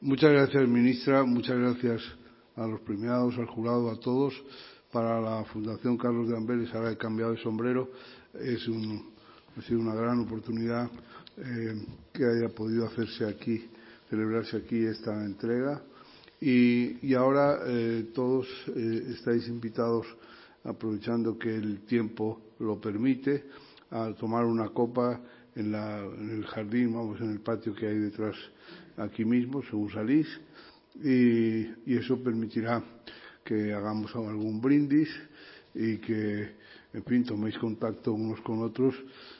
Muchas gracias, ministra. Muchas gracias a los premiados, al jurado, a todos. Para la Fundación Carlos de Amberes, ahora he cambiado de sombrero, es un, ha sido una gran oportunidad eh, que haya podido hacerse aquí, celebrarse aquí esta entrega. Y, ahora eh, todos eh, estáis invitados, aprovechando que el tiempo lo permite, a tomar una copa en el jardín, vamos, en el patio que hay detrás aquí mismo, según salís, y, eso permitirá que hagamos algún brindis y que, en fin, toméis contacto unos con otros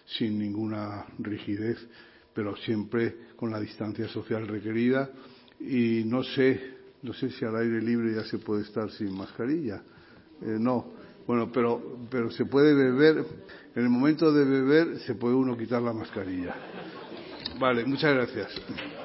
sin ninguna rigidez, pero siempre con la distancia social requerida. Y no sé, no sé si al aire libre ya se puede estar sin mascarilla. Eh, no, bueno, pero, pero se puede beber, en el momento de beber se puede uno quitar la mascarilla. Vale, muchas gracias.